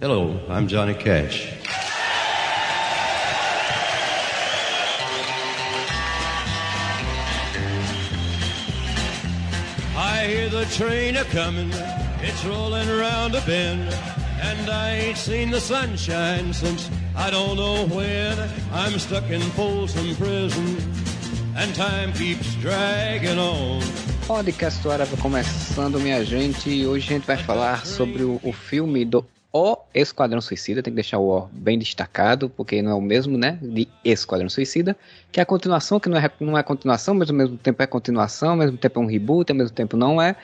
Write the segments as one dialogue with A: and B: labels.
A: Hello, I'm Johnny Cash. I hear the train a coming, it's rolling around a bend, and I ain't seen the sunshine since I don't know when. I'm stuck in Folsom Prison, and time keeps dragging on.
B: Podcast começando, minha gente, e hoje a gente vai falar sobre o, o filme do O Esquadrão Suicida, tem que deixar o O bem destacado, porque não é o mesmo, né, de Esquadrão Suicida, que é a continuação, que não é, não é continuação, mas ao mesmo tempo é continuação, ao mesmo tempo é um reboot, ao mesmo tempo não é,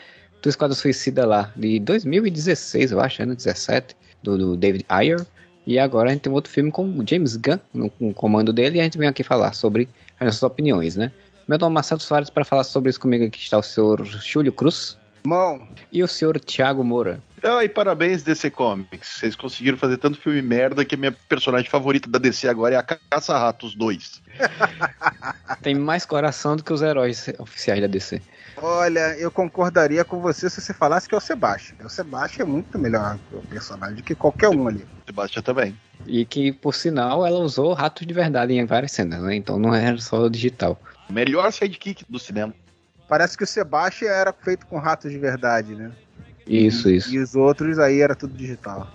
B: do Esquadrão Suicida lá, de 2016, eu acho, ano 17, do, do David Ayer, e agora a gente tem outro filme com o James Gunn no, no comando dele, e a gente vem aqui falar sobre as nossas opiniões, né. Meu nome é Marcelo Soares, para falar sobre isso comigo aqui está o senhor Júlio Cruz.
C: Bom.
B: E o senhor Thiago Moura.
D: Ah, e parabéns, DC Comics. Vocês conseguiram fazer tanto filme merda que a minha personagem favorita da DC agora é a Caça-Ratos 2.
B: Tem mais coração do que os heróis oficiais da DC.
C: Olha, eu concordaria com você se você falasse que é o Sebastian. O Sebastian é muito melhor o personagem do que qualquer um ali.
D: Sebastian também.
B: E que, por sinal, ela usou ratos de verdade em várias cenas, né? Então não era só digital.
D: Melhor sidekick do cinema.
C: Parece que o Sebastian era feito com ratos de verdade, né?
B: Isso, isso.
C: E os outros aí era tudo digital.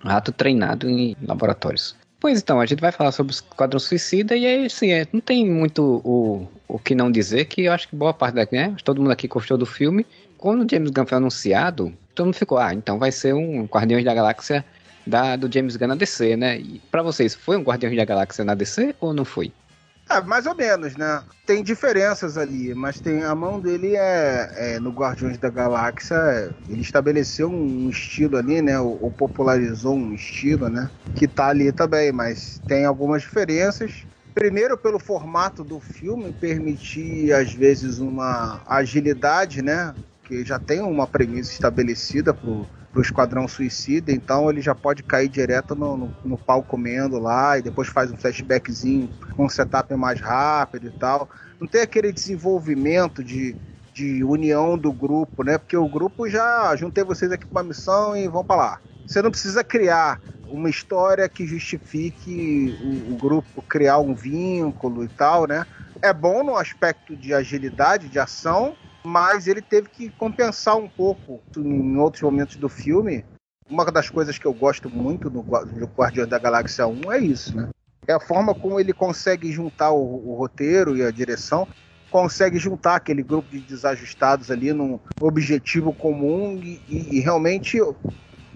B: Rato treinado em laboratórios. Pois então, a gente vai falar sobre o Esquadrão Suicida e aí, assim, é, não tem muito o, o que não dizer, que eu acho que boa parte daqui, né? Todo mundo aqui gostou do filme. Quando o James Gunn foi anunciado, todo mundo ficou, ah, então vai ser um Guardiões da Galáxia da, do James Gunn na DC, né? E pra vocês, foi um Guardiões da Galáxia na DC ou não foi?
C: É, mais ou menos, né? Tem diferenças ali, mas tem a mão dele é, é no Guardiões da Galáxia, ele estabeleceu um estilo ali, né? Ou, ou, popularizou um estilo, né? Que tá ali também, mas tem algumas diferenças. Primeiro, pelo formato do filme, permitir às vezes uma agilidade, né? Que já tem uma premissa estabelecida pro, pro Esquadrão Suicida, então ele já pode cair direto no, no, no pau comendo lá e depois faz um flashbackzinho com um setup mais rápido e tal. Não tem aquele desenvolvimento de, de união do grupo, né? Porque o grupo já juntei vocês aqui para uma missão e vão para lá. Você não precisa criar uma história que justifique o, o, grupo criar um vínculo e tal, né? É bom no aspecto de agilidade, de ação, mas ele teve que compensar um pouco em outros momentos do filme. Uma das coisas que eu gosto muito no Guardiões da Galáxia 1 é isso, né? É a forma como ele consegue juntar o, o roteiro e a direção, consegue juntar aquele grupo de desajustados ali num objetivo comum e, e, e realmente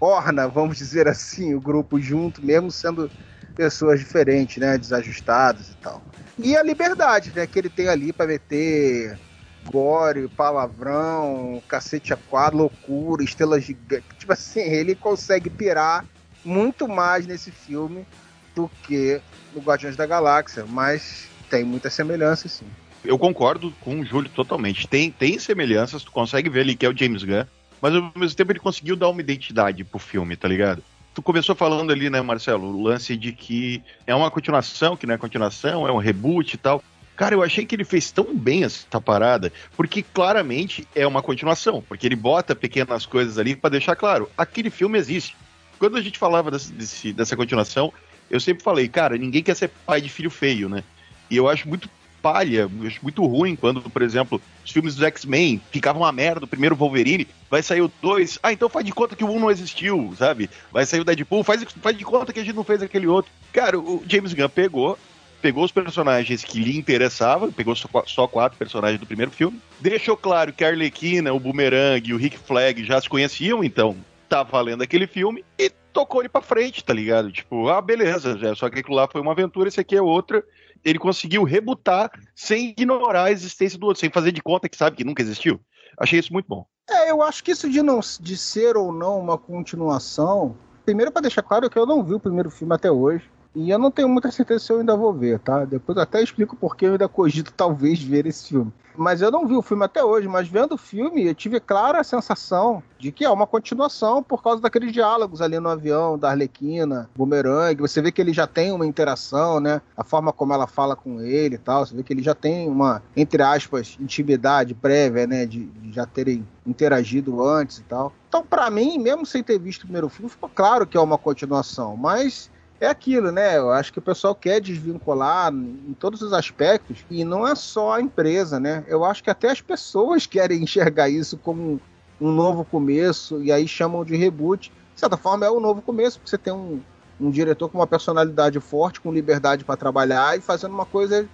C: orna, vamos dizer assim, o grupo junto, mesmo sendo pessoas diferentes, né? Desajustadas e tal. E a liberdade, né? Que ele tem ali para meter gore, palavrão, cacete a quadro, loucura, estrelas gigantes. Tipo assim, ele consegue pirar muito mais nesse filme do que no Guardiões da Galáxia, mas tem muita semelhança, sim.
D: Eu concordo com o Júlio totalmente. Tem, tem semelhanças, tu consegue ver ali que é o James Gunn, mas ao mesmo tempo ele conseguiu dar uma identidade pro filme, tá ligado? Tu começou falando ali, né, Marcelo, o lance de que é uma continuação, que não é continuação, é um reboot e tal. Cara, eu achei que ele fez tão bem essa parada, porque claramente é uma continuação, porque ele bota pequenas coisas ali para deixar claro, aquele filme existe. Quando a gente falava desse, desse, dessa continuação, eu sempre falei, cara, ninguém quer ser pai de filho feio, né? E eu acho muito palha, acho muito ruim quando, por exemplo, os filmes dos X-Men ficavam uma merda, o primeiro Wolverine, vai sair o 2, ah, então faz de conta que o 1 um não existiu, sabe? Vai sair o Deadpool, faz, faz de conta que a gente não fez aquele outro. Cara, o James Gunn pegou, pegou os personagens que lhe interessavam, pegou só, só, quatro personagens do primeiro filme, deixou claro que a Arlequina, o Boomerang e o Rick Flag já se conheciam, então tá valendo aquele filme, e tocou ele pra frente, tá ligado? Tipo, ah, beleza, já, só que aquilo lá foi uma aventura, esse aqui é outra. Ele conseguiu rebutar sem ignorar a existência do outro, sem fazer de conta que sabe que nunca existiu. Achei isso muito bom.
C: É, eu acho que isso de, não, de ser ou não uma continuação. Primeiro, para deixar claro que eu não vi o primeiro filme até hoje. E eu não tenho muita certeza se eu ainda vou ver, tá? Depois eu até explico porque eu ainda cogito talvez ver esse filme. Mas eu não vi o filme até hoje, mas vendo o filme eu tive clara a sensação de que é uma continuação por causa daqueles diálogos ali no avião, da Arlequina, Boomerang. Você vê que ele já tem uma interação, né? A forma como ela fala com ele e tal. Você vê que ele já tem uma, entre aspas, intimidade prévia, né? De, de já terem interagido antes e tal. Então, para mim, mesmo sem ter visto o primeiro filme, ficou claro que é uma continuação. Mas é aquilo, né? Eu acho que o pessoal quer desvincular em todos os aspectos e não é só a empresa, né? Eu acho que até as pessoas querem enxergar isso como um novo começo e aí chamam de reboot. De certa forma é um novo começo, porque você tem um, um diretor com uma personalidade forte, com liberdade para trabalhar e fazendo uma coisa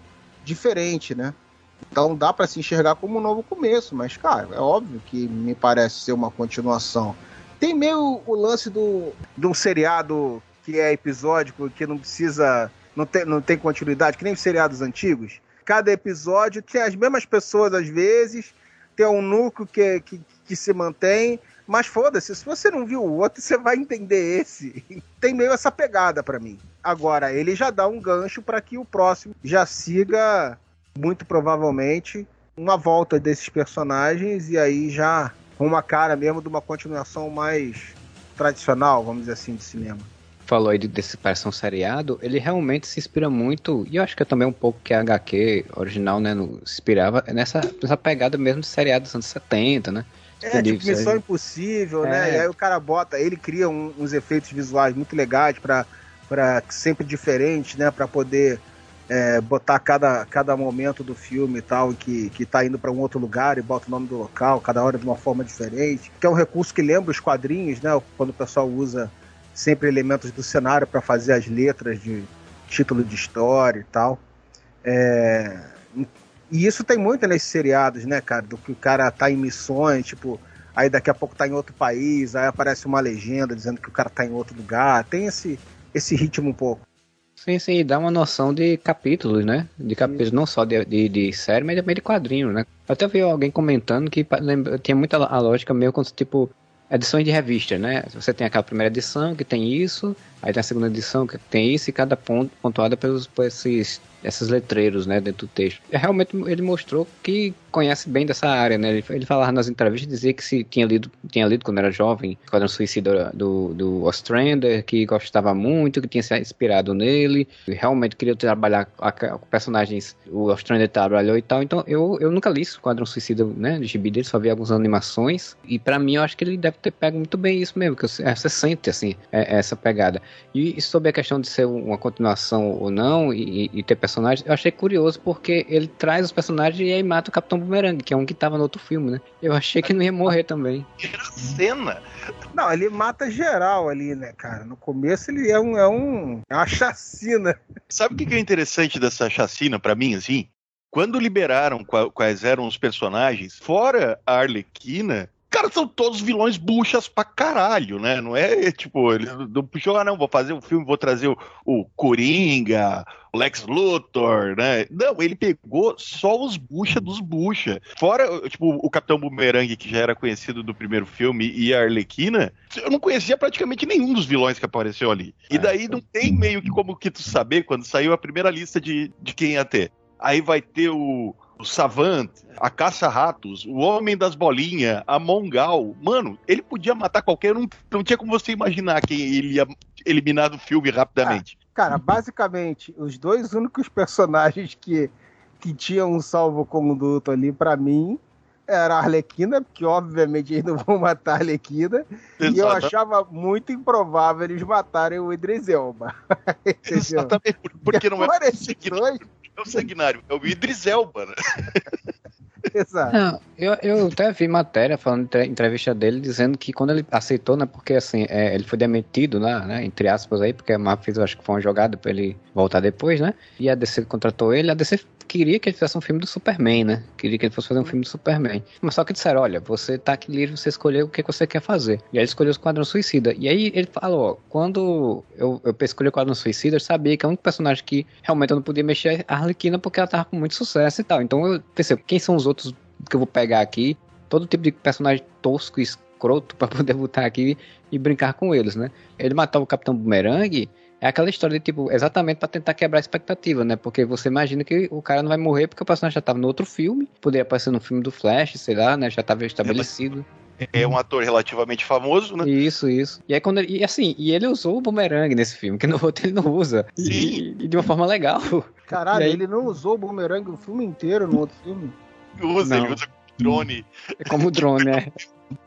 C: diferente, né? Então dá para se enxergar como um novo começo, mas cara, é óbvio que me parece ser uma continuação. Tem meio o lance do, de um seriado que é episódico, que não precisa. Não tem, não tem continuidade, que nem os seriados antigos. Cada episódio tem as mesmas pessoas às vezes, tem um núcleo que, que, que se mantém, mas foda-se, se você não viu o outro, você vai entender esse. Tem meio essa pegada para mim. Agora, ele já dá um gancho para que o próximo já siga, muito provavelmente, uma volta desses personagens e aí já uma cara mesmo de uma continuação mais tradicional, vamos dizer assim, de cinema
B: falou aí desse versão seriado, ele realmente se inspira muito, e eu acho que é também um pouco que a HQ original, né, no, se inspirava nessa, nessa pegada mesmo de seriado dos anos 70, né?
C: É, tipo Missão aí. Impossível, né? é. né? E aí o cara bota, ele cria um, uns efeitos visuais muito legais para sempre diferentes, né? Para poder é, botar cada, cada momento do filme e tal, que, que tá indo para um outro lugar e bota o nome do local, cada hora de uma forma diferente. Que é um recurso que lembra os quadrinhos, né? Quando o pessoal usa sempre elementos do cenário para fazer as letras de título de história e tal. É, e isso tem muito nesses seriados, né, cara? Do que o cara tá em missões, tipo, aí daqui a pouco tá em outro país, aí aparece uma legenda dizendo que o cara tá em outro lugar. Tem esse, esse ritmo um pouco.
B: Sim, sim, dá uma noção de capítulos, né? De capítulos, não só de, de, de, série, mas também de quadrinhos, né? Eu até vi alguém comentando que lembra, tinha muita a lógica meio como, tipo, edições de revista, né? Você tem aquela primeira edição que tem isso, aí tem a segunda edição que tem isso, e cada ponto pontuada pelos, por esses esses letreiros, né, dentro do texto. E realmente ele mostrou que conhece bem dessa área, né? Ele, ele falava nas entrevistas, dizia que se tinha lido, tinha lido quando era jovem, quando era Suicida do, do Ostrander, que gostava muito, que tinha se inspirado nele, realmente queria trabalhar com personagens, o Ostrander trabalhou e tal. Então eu, eu nunca li isso, Quadrão Suicida, né, de gibi dele, só vi algumas animações, e para mim eu acho que ele deve ter pego muito bem isso mesmo, que você, você sente, assim, é, essa pegada. E, e, sobre a questão de ser uma continuação ou não, e, e ter personagens, eu achei curioso porque ele traz os personagens e aí mata o Capitão Boomerang, que é um que tava no outro filme, né? Eu achei que não ia morrer também.
D: Tira cena.
C: Não, ele mata geral ali, né, cara? No começo ele é um. É, um, é uma chacina.
D: Sabe o que é interessante dessa chacina para mim, assim? Quando liberaram quais eram os personagens, fora a Arlequina, Cara, são todos vilões buchas pra caralho, né? Não é tipo, ele não puxou, ah, não, vou fazer um filme, vou trazer o, o Coringa, o Lex Luthor, né? Não, ele pegou só os bucha dos bucha. Fora, tipo, o Capitão Boomerang, que já era conhecido do primeiro filme, e a Arlequina, eu não conhecia praticamente nenhum dos vilões que apareceu ali. E daí não tem meio que como que tu saber quando saiu a primeira lista de, de quem ia ter. Aí vai ter o o Savant, a Caça-Ratos, o Homem das Bolinhas, a Mongal. Mano, ele podia matar qualquer um. Não tinha como você imaginar quem ele ia eliminar do filme rapidamente.
C: Ah, cara, basicamente, os dois únicos personagens que, que tinham um salvo-conduto ali, para mim, era a Arlequina, porque obviamente eles não vão matar a Arlequina. Exatamente. E eu achava muito improvável eles matarem o Idris Elba.
D: Exatamente, porque não é. Esses dois, é o Sanguinário, é o Idris Elba, né?
B: Exato. Não, eu, eu até vi matéria falando entrevista dele dizendo que quando ele aceitou, né? Porque assim, é, ele foi demitido, né, né? Entre aspas aí, porque a Marvel fez, acho que foi uma jogada pra ele voltar depois, né? E a DC contratou ele, a DC queria que ele fizesse um filme do Superman, né? Queria que ele fosse fazer um filme do Superman. Mas só que disseram, olha, você tá aqui livre, você escolher o que você quer fazer. E aí ele escolheu o Esquadrão Suicida. E aí ele falou, ó, quando eu, eu escolhi o Esquadrão Suicida, eu sabia que é um personagem que realmente eu não podia mexer a Arlequina porque ela tava com muito sucesso e tal. Então eu pensei, quem são os outros que eu vou pegar aqui? Todo tipo de personagem tosco e escroto para poder botar aqui e brincar com eles, né? Ele matou o Capitão Boomerang É aquela história de, tipo, exatamente para tentar quebrar a expectativa, né? Porque você imagina que o cara não vai morrer porque o personagem já tava no outro filme, poderia aparecer no filme do Flash, sei lá, né? Já tava estabelecido.
D: É um ator relativamente famoso, né?
B: Isso, isso. E aí quando ele, e assim, e ele usou o bumerangue nesse filme, que no outro ele não usa. E, e de uma forma legal.
C: Caralho,
B: aí-
C: ele não usou o bumerangue o filme inteiro no outro filme.
D: Usa,
B: Não.
D: ele usa drone.
B: É como drone, né?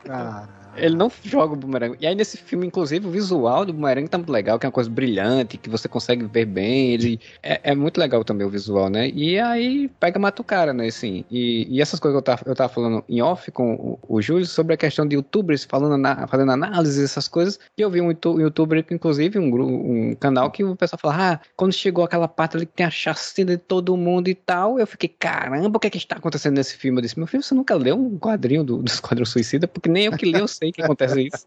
C: Cara.
B: Ele não joga o bumerangue. E aí nesse filme, inclusive, o visual do bumerangue tá muito legal, que é uma coisa brilhante, que você consegue ver bem. Ele é, é muito legal também o visual, né? E aí pega mata o cara, né? Assim, e, e essas coisas que eu tava, eu tava falando em off com o, o Júlio sobre a questão de youtubers falando na- fazendo análise essas coisas. E eu vi um youtu- youtuber, inclusive, um, um canal que o pessoal fala: ah, quando chegou aquela parte ali que tem a chacina de todo mundo e tal, eu fiquei, caramba, o que é que está acontecendo nesse filme? Eu disse, meu filho, você nunca leu um quadrinho do, do Esquadrão Suicida? Porque nem eu que eu sei que acontece isso.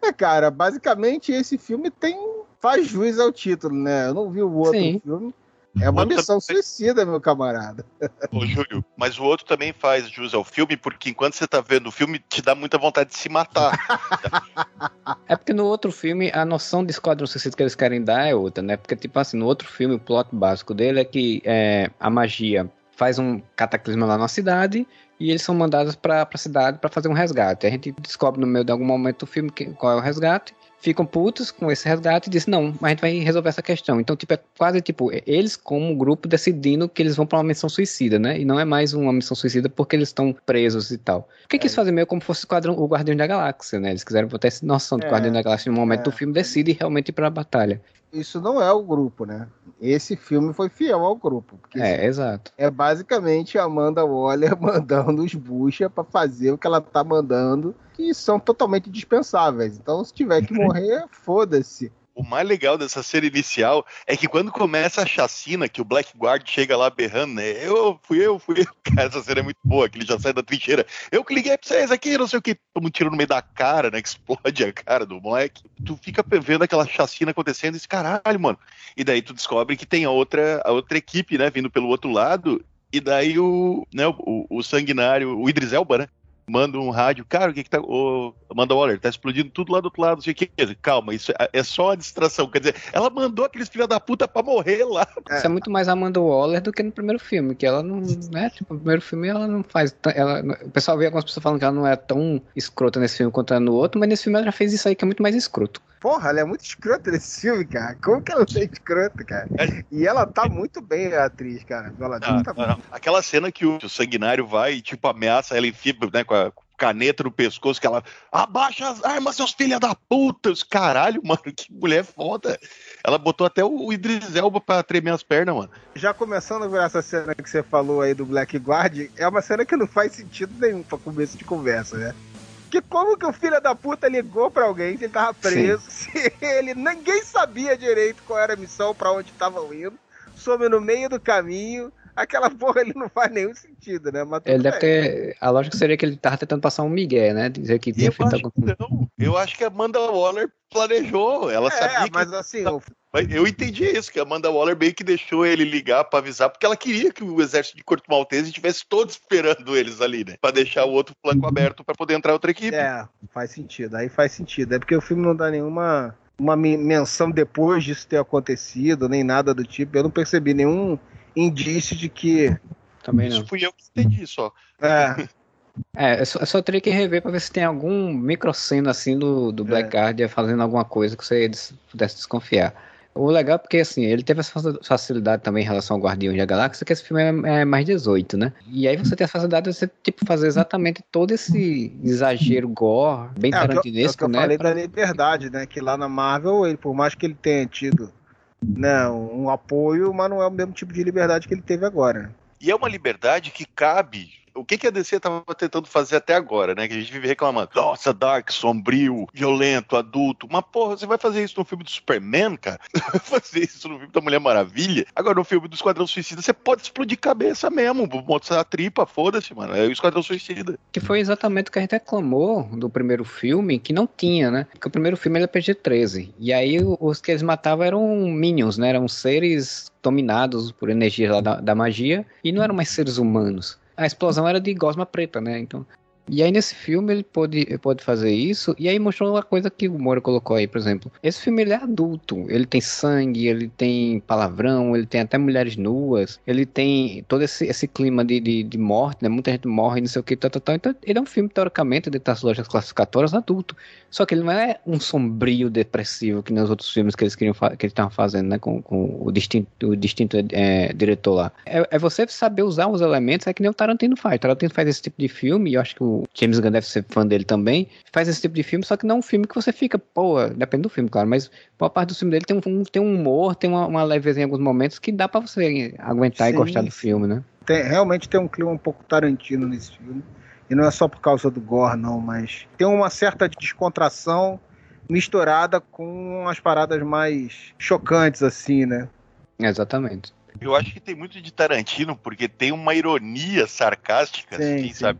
C: É, cara, basicamente esse filme tem. faz juiz ao título, né? Eu não vi o outro
B: Sim.
C: filme. É uma missão
D: também-
C: suicida, meu camarada.
D: Ô, Júlio, mas o outro também faz jus ao filme, porque enquanto você tá vendo o filme, te dá muita vontade de se matar.
B: É porque no outro filme a noção de Esquadrão Suicida que eles querem dar é outra, né? Porque, tipo assim, no outro filme o plot básico dele é que é, a magia faz um cataclisma lá na cidade e eles são mandados pra, pra cidade pra fazer um resgate. A gente descobre no meio de algum momento do filme que- qual é o resgate. Ficam putos com esse resgate e dizem, não, mas a gente vai resolver essa questão. Então, tipo, é quase tipo, eles como grupo decidindo que eles vão pra uma missão suicida, né? E não é mais uma missão suicida porque eles estão presos e tal. Porque quis fazer meio como fosse o, quadrão, o Guardião da Galáxia, né? Eles quiseram botar essa noção de
C: É,
B: Guardião da Galáxia no momento
C: é.
B: do filme, decide realmente ir pra batalha.
C: Isso não é o grupo, né? Esse filme foi fiel ao grupo. Porque
B: É, exato.
C: é basicamente a Amanda Waller mandando os bucha pra fazer o que ela tá mandando, que são totalmente dispensáveis. Então, se tiver que morrer, foda-se.
D: O mais legal dessa cena inicial é que quando começa a chacina, que o Blackguard chega lá berrando, né? Eu fui eu, fui eu. Cara, essa cena é muito boa, que ele já sai da trincheira. Eu que liguei pra vocês aqui, não sei o que. Toma um tiro no meio da cara, né? Explode a cara do moleque. Tu fica vendo aquela chacina acontecendo e diz, caralho, mano. E daí tu descobre que tem a outra, a outra equipe, né? Vindo pelo outro lado. E daí o, né, o, o sanguinário, o Idris Elba, né? Manda um rádio, cara, o que que tá. Ô, Amanda Waller, tá explodindo tudo lá do outro lado, não sei o que. Calma, isso é, é só uma distração. Quer dizer, ela mandou aqueles filha da puta pra morrer lá.
B: Isso é muito mais Amanda Waller do que no primeiro filme, que ela não, né, tipo, no primeiro filme ela não faz, ela, o pessoal vê algumas pessoas falando que ela não é tão escrota nesse filme quanto é no outro, mas nesse filme ela já fez isso aí que é muito mais escroto.
C: Porra, ela é muito escrota nesse filme, cara. Como que ela é escrota, cara? E ela tá muito bem, a atriz, cara. Ela
D: Ah,
C: tá
D: não, não. Aquela cena que o, sanguinário vai e, tipo, ameaça ela enfia, né, com a caneta no pescoço, que ela abaixa as armas, seus filha da puta. Os caralho, mano, que mulher foda. Ela botou até o Idris Elba pra tremer as pernas, mano.
C: Já começando por essa cena que você falou aí do Blackguard, é uma cena que não faz sentido nenhum pra começo de conversa, né? Que como que o filho da puta ligou pra alguém se ele tava preso, se ele ninguém sabia direito qual era a missão, pra onde estavam indo, some no meio do caminho, aquela porra ele não faz nenhum sentido, né? Mas
B: Ele deve
C: bem.
B: ter, a lógica seria que ele tava tentando passar um migué, né, dizer que tinha
D: Eu
B: feito
D: que não. Eu acho que a Amanda Waller planejou. Ela sabia
C: É,
D: que.
C: mas assim, o
D: Mas Eu entendi isso, que a Amanda Waller meio que deixou ele ligar pra avisar, porque ela queria que o exército de Corto Maltese estivesse todo esperando eles ali, né? Pra deixar o outro flanco aberto pra poder entrar outra equipe.
C: É, faz sentido. Aí faz sentido. É porque o filme não dá nenhuma uma me- menção depois disso ter acontecido, nem nada do tipo. Eu não percebi nenhum indício de que.
B: Também
D: Isso
B: não.
D: fui eu que entendi só.
C: É,
B: É, eu só, eu só teria que rever pra ver se tem algum microcena assim do, do Blackguard fazendo alguma coisa que você des- pudesse desconfiar. O legal é porque, assim, ele teve essa faci- facilidade também em relação ao Guardião da Galáxia, que esse filme é, é mais 18, né? E aí você tem a facilidade de você, tipo, fazer exatamente todo esse exagero gore, bem
C: é o que eu, é o que
B: tarantinesco,
C: eu
B: né?
C: falei
B: pra-
C: da liberdade, né? Que lá na Marvel, ele, por mais que ele tenha tido né, um apoio, mas não é o mesmo tipo de liberdade que ele teve agora.
D: E é uma liberdade que cabe. O que, que a DC tava tentando fazer até agora, né? Que a gente vive reclamando. Nossa, dark, sombrio, violento, adulto. Mas, porra, você vai fazer isso no filme do Superman, cara? Vai fazer isso no filme da Mulher Maravilha? Agora, no filme do Esquadrão Suicida, você pode explodir cabeça mesmo. Mostrar a tripa, foda-se, mano. É o Esquadrão Suicida.
B: Que foi exatamente o que a gente reclamou do primeiro filme, que não tinha, né? Porque o primeiro filme ele é PG-13. E aí os que eles matavam eram minions, né? Eram seres dominados por energia lá da, da magia e não eram mais seres humanos. A explosão era de gosma preta, né? Então E aí nesse filme ele pode, pode fazer isso, e aí mostrou uma coisa que o Moro colocou aí, por exemplo. Esse filme ele é adulto, ele tem sangue, ele tem palavrão, ele tem até mulheres nuas, ele tem todo esse, esse clima de, de, de morte, né? Muita gente morre, não sei o que, tal, tal. Então ele é um filme, teoricamente, dentro das lojas classificatórias, adulto. Só que ele não é um sombrio depressivo que nos outros filmes que eles queriam que eles estavam fazendo, né? Com, com o distinto, o distinto é, diretor lá. É, é, você saber usar os elementos, é que nem o Tarantino faz. O Tarantino faz esse tipo de filme, e eu acho que o James Gunn deve ser fã dele também. Faz esse tipo de filme, só que não é um filme que você fica, pô, depende do filme, claro, mas boa parte do filme dele tem um, tem um humor, tem uma, uma leveza em alguns momentos que dá para você aguentar Sim. e gostar do filme, né?
C: Tem, realmente tem um clima um pouco Tarantino nesse filme. E não é só por causa do gore, não, mas tem uma certa descontração misturada com as paradas mais chocantes, assim, né?
B: Exatamente.
D: Eu acho que tem muito de Tarantino, porque tem uma ironia sarcástica, sim, assim, sim. sabe?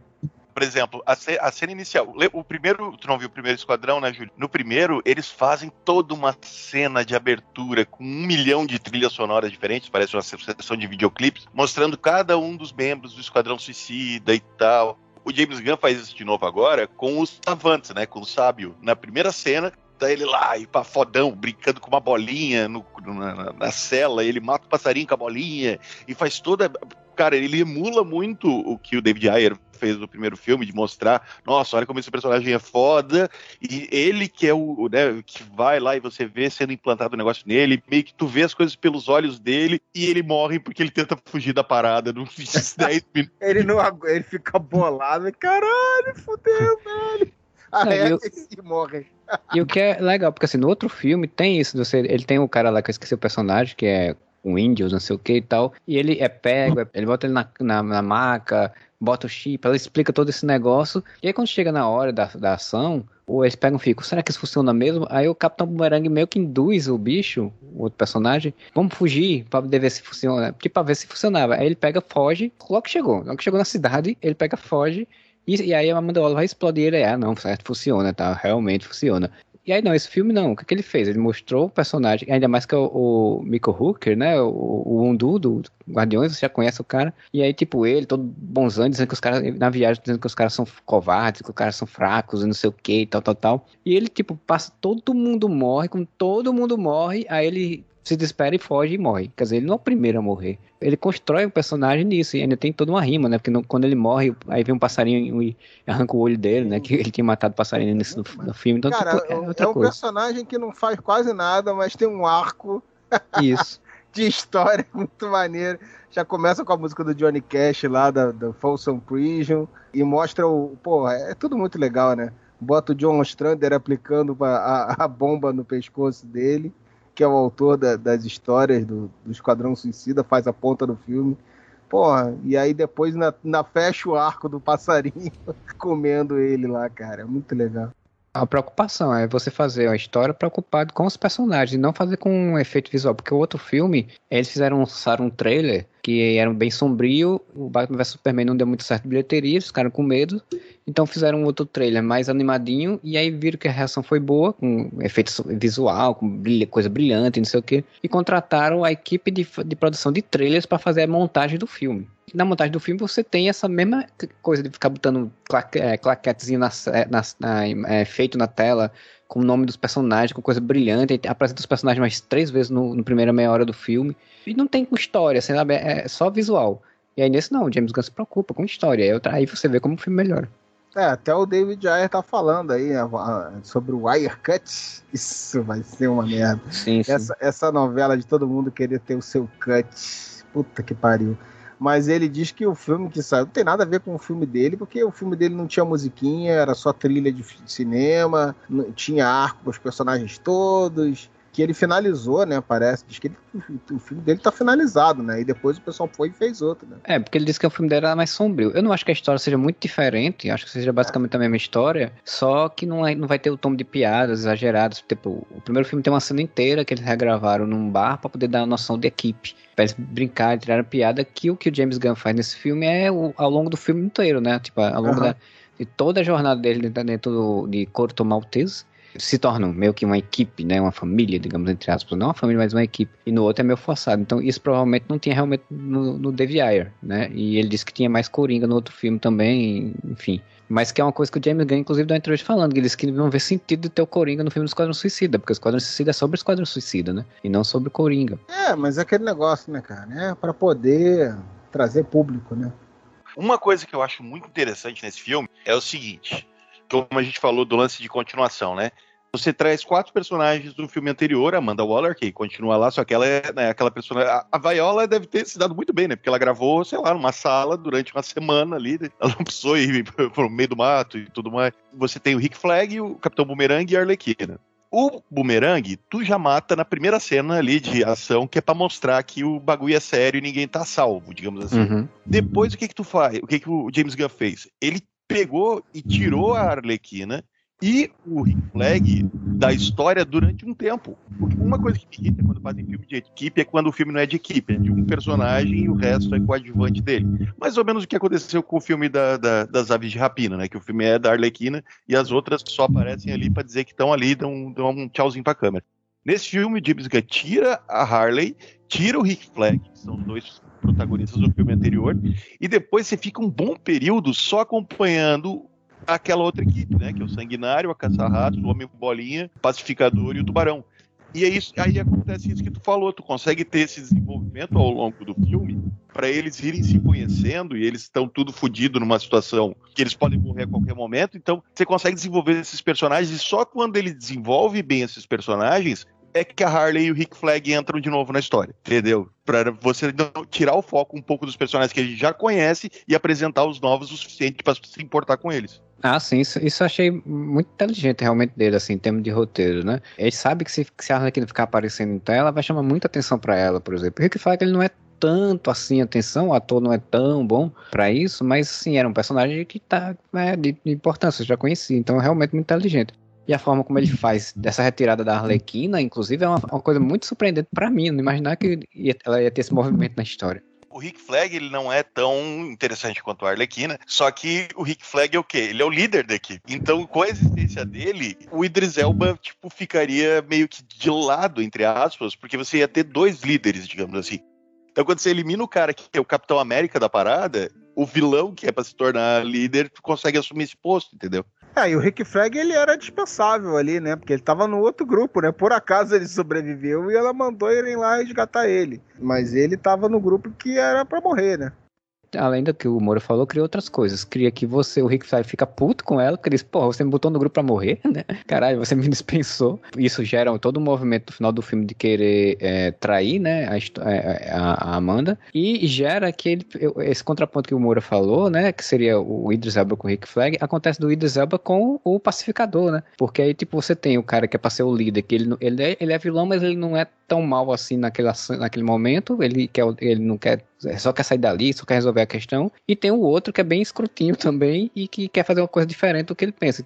D: Por exemplo, a, a, cena inicial. O primeiro. Tu não viu o primeiro esquadrão, né, Júlio? No primeiro, eles fazem toda uma cena de abertura com um milhão de trilhas sonoras diferentes, parece uma sessão de videoclipes, mostrando cada um dos membros do Esquadrão Suicida e tal. O James Gunn faz isso de novo agora com os savantes, né? Com o sábio. Na primeira cena, tá ele lá, e pra fodão, brincando com uma bolinha no, na, na, cela, ele mata o passarinho com a bolinha e faz toda. Cara, ele emula muito o que o David Ayer fez no primeiro filme, de mostrar, nossa, olha como esse personagem é foda, e ele que é o, né, que vai lá e você vê sendo implantado o um negócio nele, meio que tu vê as coisas pelos olhos dele, e ele morre porque ele tenta fugir da parada num 10
C: minutos. ele, não, ele fica bolado, caralho, fudeu, velho. Aí é, eu... morre.
B: E o que é legal, porque assim, no outro filme tem isso, você, ele tem o cara lá que eu esqueci o personagem, que é um índio, não sei o que e tal, e ele é pego, ele bota ele na, na, na maca, bota o chip, ela explica todo esse negócio, e aí quando chega na hora da, da ação, ou eles pegam e ficam, será que isso funciona mesmo? Aí o Capitão Boomerang meio que induz o bicho, o outro personagem, vamos fugir pra ver se funciona, tipo, pra ver se funcionava. Aí ele pega, foge, logo que chegou, logo que chegou na cidade, ele pega, foge, e, aí a Amanda Waller vai explodir ele, ah, não, certo, funciona, tá, realmente funciona. E aí não, esse filme não, o que, que ele fez? Ele mostrou o personagem, ainda mais que o, o Michael Hooker, né, o, o Undu do Guardiões, você já conhece o cara, e aí tipo ele, todo bonzão, dizendo que os caras, na viagem, dizendo que os caras são covardes, que os caras são fracos e não sei o que, tal, tal, tal. E ele tipo, passa, todo mundo morre, quando todo mundo morre, aí ele se desespera e foge e morre. Quer dizer, ele não é o primeiro a morrer. Ele constrói o personagem nisso, e ainda tem toda uma rima, né? Porque no, quando ele morre, aí vem um passarinho e arranca o olho dele, né? Que ele tinha matado o passarinho nesse, no, no filme. Então,
C: Cara, tipo, é, outra é um coisa. personagem que não faz quase nada, mas tem um arco.
B: Isso.
C: de história muito maneiro. Já começa com a música do Johnny Cash lá, da, da Folsom Prison, e mostra o. Pô, é tudo muito legal, né? Bota o John Ostrander aplicando a, a, a bomba no pescoço dele que é o autor da, das histórias do, do Esquadrão Suicida, faz a ponta do filme. Porra, e aí depois na, na fecha o arco do passarinho comendo ele lá, cara. É muito legal.
B: A preocupação é você fazer uma história preocupado com os personagens e não fazer com um efeito visual. Porque o outro filme, eles fizeram lançaram um trailer que era bem sombrio. O Batman vs Superman não deu muito certo de bilheteria, ficaram com medo. Então fizeram um outro trailer mais animadinho. E aí viram que a reação foi boa, com efeito visual, com brilha, coisa brilhante, não sei o que. E contrataram a equipe de, de produção de trailers para fazer a montagem do filme na montagem do filme você tem essa mesma coisa de ficar botando é, claquetezinho na, na, na é, feito na tela, com o nome dos personagens, com coisa brilhante, apresenta os personagens mais três vezes no, no primeira meia hora do filme. E não tem história, sabe? É só visual. E aí nesse não, o James Gunn se preocupa com história. Aí você vê como o filme melhora.
C: É, até o David Ayer tá falando aí sobre o Wirecut. Isso vai ser uma merda.
B: Sim, sim.
C: Essa, essa novela de todo mundo querer ter o seu cut. Puta que pariu mas ele diz que o filme que saiu não tem nada a ver com o filme dele, porque o filme dele não tinha musiquinha, era só trilha de cinema, não tinha arco com os personagens todos, que ele finalizou, né? Parece. Diz que ele, o filme dele tá finalizado, né? E depois o pessoal foi e fez outro, né?
B: É, porque ele disse que o filme dele era mais sombrio. Eu não acho que a história seja muito diferente, acho que seja basicamente a mesma história, só que não, é, não vai ter o tom de piadas exageradas. Tipo, o primeiro filme tem uma cena inteira que eles regravaram num bar para poder dar a noção de equipe. Pra eles brincar, tirar piada, que o que o James Gunn faz nesse filme é o, ao longo do filme inteiro, né? Tipo, ao longo uhum. da, de toda a jornada dele dentro do, de Corto Maltese se tornam meio que uma equipe, né? Uma família, digamos, entre aspas. Não uma família, mas uma equipe. E no outro é meio forçado. Então isso provavelmente não tinha realmente no, no David Ayer, né? E ele disse que tinha mais Coringa no outro filme também, enfim. Mas que é uma coisa que o James Gunn, inclusive, deu uma entrevista falando, que ele disse que não vê sentido de ter o Coringa no filme do Esquadrão Suicida, porque o Esquadrão Suicida é sobre o Esquadrão Suicida, né? E não sobre o Coringa.
C: É, mas é aquele negócio, né, cara? É para poder trazer público, né?
D: Uma coisa que eu acho muito interessante nesse filme é o seguinte, como a gente falou do lance de continuação, né? Você traz quatro personagens do filme anterior, Amanda Waller, que continua lá, só que ela é né, aquela personagem. A, Viola deve ter se dado muito bem, né? Porque ela gravou, sei lá, numa sala durante uma semana ali. Né? Ela não precisou ir pro meio do mato e tudo mais. Você tem o Rick Flag, o Capitão Boomerang e a Arlequina. O Boomerang, tu já mata na primeira cena ali de ação, que é para mostrar que o bagulho é sério e ninguém tá salvo, digamos assim. Uhum. Depois, o que que tu faz? O que que o James Gunn fez? Ele pegou e tirou a Arlequina e o Rick Flag da história durante um tempo. Porque uma coisa que me irrita quando fazem filme de equipe é quando o filme não é de equipe, é de um personagem e o resto é coadjuvante dele. Mais ou menos o que aconteceu com o filme da, da, das Aves de Rapina, né? Que o filme é da Arlequina e as outras só aparecem ali para dizer que estão ali, dão, dão um tchauzinho pra câmera. Nesse filme, James Gunn tira a Harley, tira o Rick Flag, que são dois protagonistas do filme anterior, e depois você fica um bom período só acompanhando aquela outra equipe, né? Que é o Sanguinário, a Caça-Ratos, o Homem-Bolinha, o Pacificador e o Tubarão. E é isso, aí acontece isso que tu falou, tu consegue ter esse desenvolvimento ao longo do filme para eles irem se conhecendo e eles estão tudo fodido numa situação que eles podem morrer a qualquer momento, então você consegue desenvolver esses personagens e só quando ele desenvolve bem esses personagens é que a Harley e o Rick Flag entram de novo na história, entendeu? Para você tirar o foco um pouco dos personagens que a gente já conhece e apresentar os novos o suficiente para se importar com eles.
B: Ah, sim, isso, isso eu achei muito inteligente realmente dele, assim, em termos de roteiro, né? Ele sabe que se, se a Arlequina ficar aparecendo em tela, vai chamar muita atenção para ela, por exemplo. O Rick Flag, ele não é tanto assim atenção, o ator não é tão bom para isso, mas sim, era um personagem que tá é, de, de importância, eu já conheci, então é realmente muito inteligente. E a forma como ele faz dessa retirada da Arlequina, inclusive, é uma, uma coisa muito surpreendente para mim, não imaginar que ia, ela ia ter esse movimento na história
D: o Rick Flag ele não é tão interessante quanto a Arlequina, só que o Rick Flag é o quê? Ele é o líder da equipe. Então, com a existência dele, o Idris Elba, tipo, ficaria meio que de lado, entre aspas, porque você ia ter dois líderes, digamos assim. Então, quando você elimina o cara que é o Capitão América da parada, o vilão que é para se tornar líder consegue assumir esse posto, entendeu?
C: É, e o Rick Flag ele era dispensável ali, né? Porque ele tava no outro grupo, né? Por acaso ele sobreviveu e ela mandou irem lá resgatar ele. Mas ele tava no grupo que era para morrer, né?
B: Além do que o Moro falou, cria outras coisas. Cria que você, o Rick Flag, fica puto com ela, que diz, porra, você me botou no grupo pra morrer, né? Caralho, você me dispensou. Isso gera todo o um movimento no final do filme de querer é, trair, né, a, é, a, a, Amanda. E gera que ele, esse contraponto que o Moura falou, né, que seria o Idris Elba com o Rick Flag, acontece do Idris Elba com o pacificador, né? Porque aí, tipo, você tem o cara que é pra ser o líder, que ele, ele, é, ele é vilão, mas ele não é tão mal assim naquele, naquele momento. Ele, quer, ele não quer só quer sair dali, só quer resolver a questão. E tem o outro que é bem escrutinho também e que quer fazer uma coisa diferente do que ele pensa.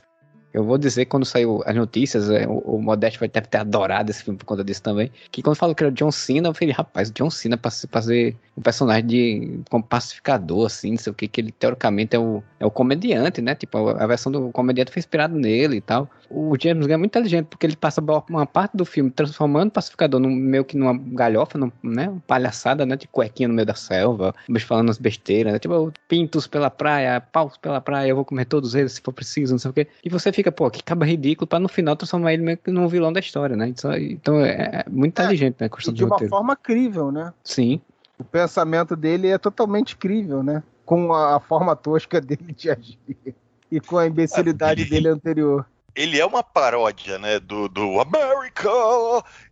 B: Eu vou dizer, quando saiu as notícias, é, o, o Modeste vai ter, ter adorado esse filme por conta disso também. Que quando falou que era o John Cena, eu falei, rapaz, John Cena pra fazer um personagem de como pacificador, assim, não sei o que, que ele teoricamente é o, é o comediante, né? Tipo, a, a versão do comediante foi inspirada nele e tal. O James Gunn é muito inteligente, porque ele passa uma parte do filme transformando o pacificador num, meio que numa galhofa, num, né? Uma palhaçada, né? De cuequinha no meio da selva, falando as besteiras, né? Tipo, pintos pela praia, paus pela praia, eu vou comer todos eles se for preciso, não sei o quê. E você fica, pô, que caba ridículo pra no final transformar ele meio que num vilão da história, né? Então, então é, é muito é, inteligente, né?
C: A de uma roteiro. forma crível, né?
B: Sim.
C: O pensamento dele é totalmente crível, né? Com a forma tosca dele de agir. E com a imbecilidade dele anterior
D: ele é uma paródia, né, do, do America.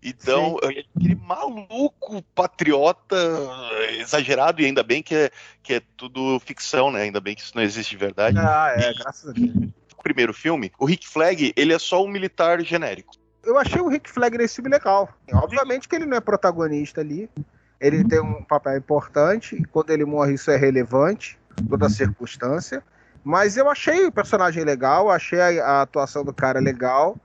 D: Então, Sim. aquele maluco patriota exagerado, e ainda bem que é, que é tudo ficção, né? Ainda bem que isso não existe de verdade.
C: Ah, é, e, graças a Deus.
D: Primeiro filme, o Rick Flag, ele é só um militar genérico.
C: Eu achei o Rick Flag nesse filme legal. Obviamente que ele não é protagonista ali. Ele tem um papel importante, quando ele morre, isso é relevante, toda a circunstância. Mas eu achei o personagem legal, achei a, a atuação do cara legal,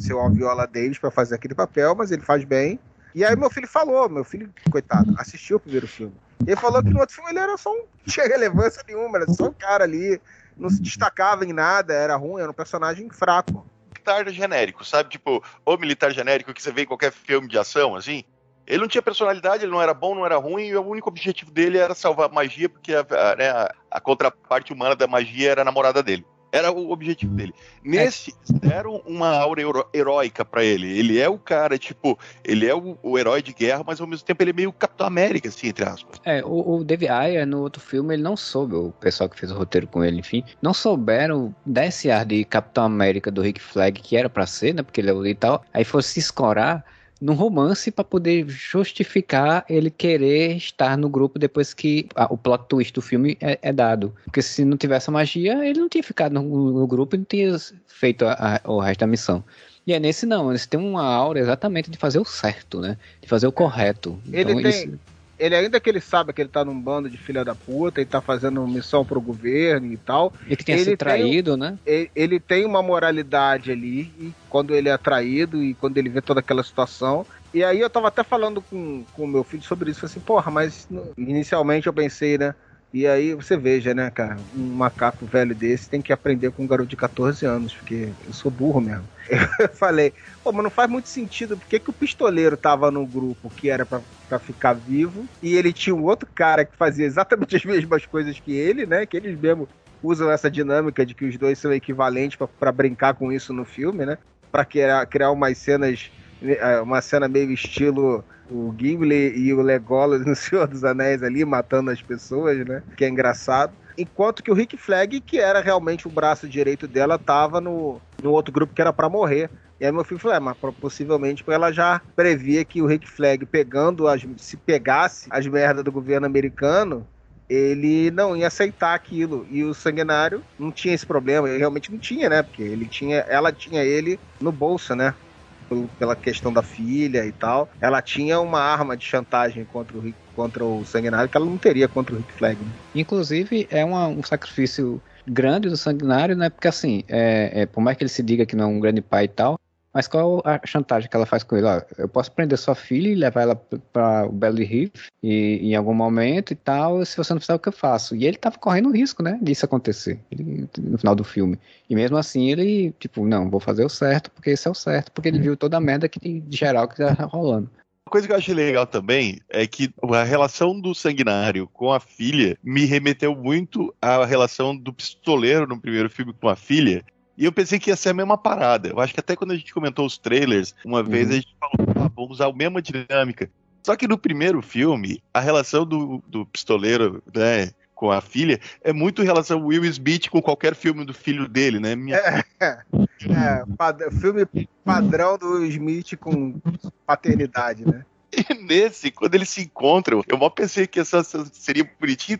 C: seu Alviola Davis para fazer aquele papel, mas ele faz bem. E aí meu filho falou, meu filho, coitado, assistiu o primeiro filme. Ele falou que no outro filme ele era só um. Não tinha relevância nenhuma, era só um cara ali, não se destacava em nada, era ruim, era um personagem fraco.
D: militar genérico, sabe? Tipo, o militar genérico que você vê em qualquer filme de ação, assim. Ele não tinha personalidade, ele não era bom, não era ruim, e o único objetivo dele era salvar a magia, porque a, a, né, a contraparte humana da magia era a namorada dele. Era o objetivo dele. Nesse, deram uma aura heróica para ele. Ele é o cara, tipo, ele é o, o, herói de guerra, mas ao mesmo tempo ele é meio Capitão América, assim, entre aspas.
B: É, o, o David Ayer, no outro filme, ele não soube, o pessoal que fez o roteiro com ele, enfim, não souberam dar esse ar de Capitão América do Rick Flag, que era para ser, né, porque ele é o e tal, aí fosse se escorar num romance para poder justificar ele querer estar no grupo depois que a, o plot twist do filme é, é, dado. Porque se não tivesse a magia, ele não tinha ficado no, no grupo e não tinha feito a, a, o resto da missão. E é nesse não, eles têm uma aura exatamente de fazer o certo, né? De fazer o correto.
C: Ele então, tem, isso ele ainda que ele sabe que ele tá num bando de filha da puta e tá fazendo missão pro governo e tal.
B: E que tenha sido traído, tem, né?
C: Ele, ele, tem uma moralidade ali, e quando ele é traído e quando ele vê toda aquela situação. E aí eu tava até falando com o meu filho sobre isso, falei assim, porra, mas inicialmente eu pensei, né? E aí você veja, né, cara, um macaco velho desse tem que aprender com um garoto de 14 anos, porque eu sou burro mesmo. Eu falei, pô, mas não faz muito sentido, por que, o pistoleiro tava no grupo que era para ficar vivo, e ele tinha um outro cara que fazia exatamente as mesmas coisas que ele, né, que eles mesmo usam essa dinâmica de que os dois são equivalentes para brincar com isso no filme, né, para criar, criar umas cenas, uma cena meio estilo o Gimli e o Legolas no Senhor dos Anéis ali, matando as pessoas, né? Que é engraçado. Enquanto que o Rick Flag, que era realmente o braço direito dela, tava no, no outro grupo que era para morrer. E aí meu filho falou, é, mas possivelmente ela já previa que o Rick Flag pegando as, se pegasse as merdas do governo americano, ele não ia aceitar aquilo. E o sanguinário não tinha esse problema, ele realmente não tinha, né? Porque ele tinha, ela tinha ele no bolso, né? Pela questão da filha e tal, ela tinha uma arma de chantagem contra o Rick, contra o Sanguinário que ela não teria contra o Rick Flag. Né?
B: Inclusive, é uma, um sacrifício grande do Sanguinário, né? Porque assim, é, é, por mais que ele se diga que não é um grande pai e tal, mas qual a chantagem que ela faz com ele? Ó, eu posso prender sua filha e levar ela para o Belly Reef e, em algum momento e tal, se você não fizer o que eu faço. E ele tava correndo risco, né, disso acontecer ele, no final do filme. E mesmo assim ele, tipo, não, vou fazer o certo porque esse é o certo, porque ele viu toda a merda que de geral que tá rolando.
D: Uma coisa que eu achei legal também é que a relação do sanguinário com a filha me remeteu muito à relação do pistoleiro no primeiro filme com a filha, e eu pensei que ia ser a mesma parada. Eu acho que até quando a gente comentou os trailers, uma uhum. vez a gente falou, ah, vamos usar a mesma dinâmica. Só que no primeiro filme, a relação do, do pistoleiro, né, com a filha, é muito relação Will Smith com qualquer filme do filho dele, né? Minha... É,
C: é pad filme padrão do Smith com paternidade, né?
D: E nesse, quando eles se encontram, eu mal pensei que essa seria bonitinho.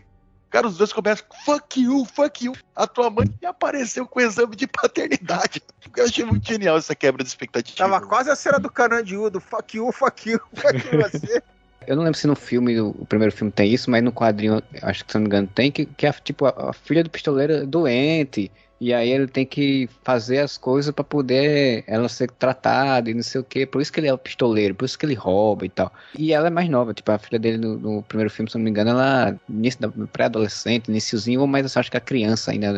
D: Cara, os dois começam, fuck you, fuck you. A tua mãe apareceu com o exame de paternidade. Eu achei muito genial essa quebra de expectativa.
C: Tava quase a cena do Canandiú, do fuck you, fuck you, fuck you, você.
B: Eu não lembro se no filme, o primeiro filme tem isso, mas no quadrinho, acho que se não me engano, tem, que, que é tipo a, a filha do pistoleiro é doente. E aí ele tem que fazer as coisas para poder ela ser tratada e não sei o que. Por isso que ele é o pistoleiro, por isso que ele rouba e tal. E ela é mais nova, tipo, a filha dele no, no primeiro filme, se não me engano, ela início da pré-adolescente, iníciozinho, mas eu acho que a criança ainda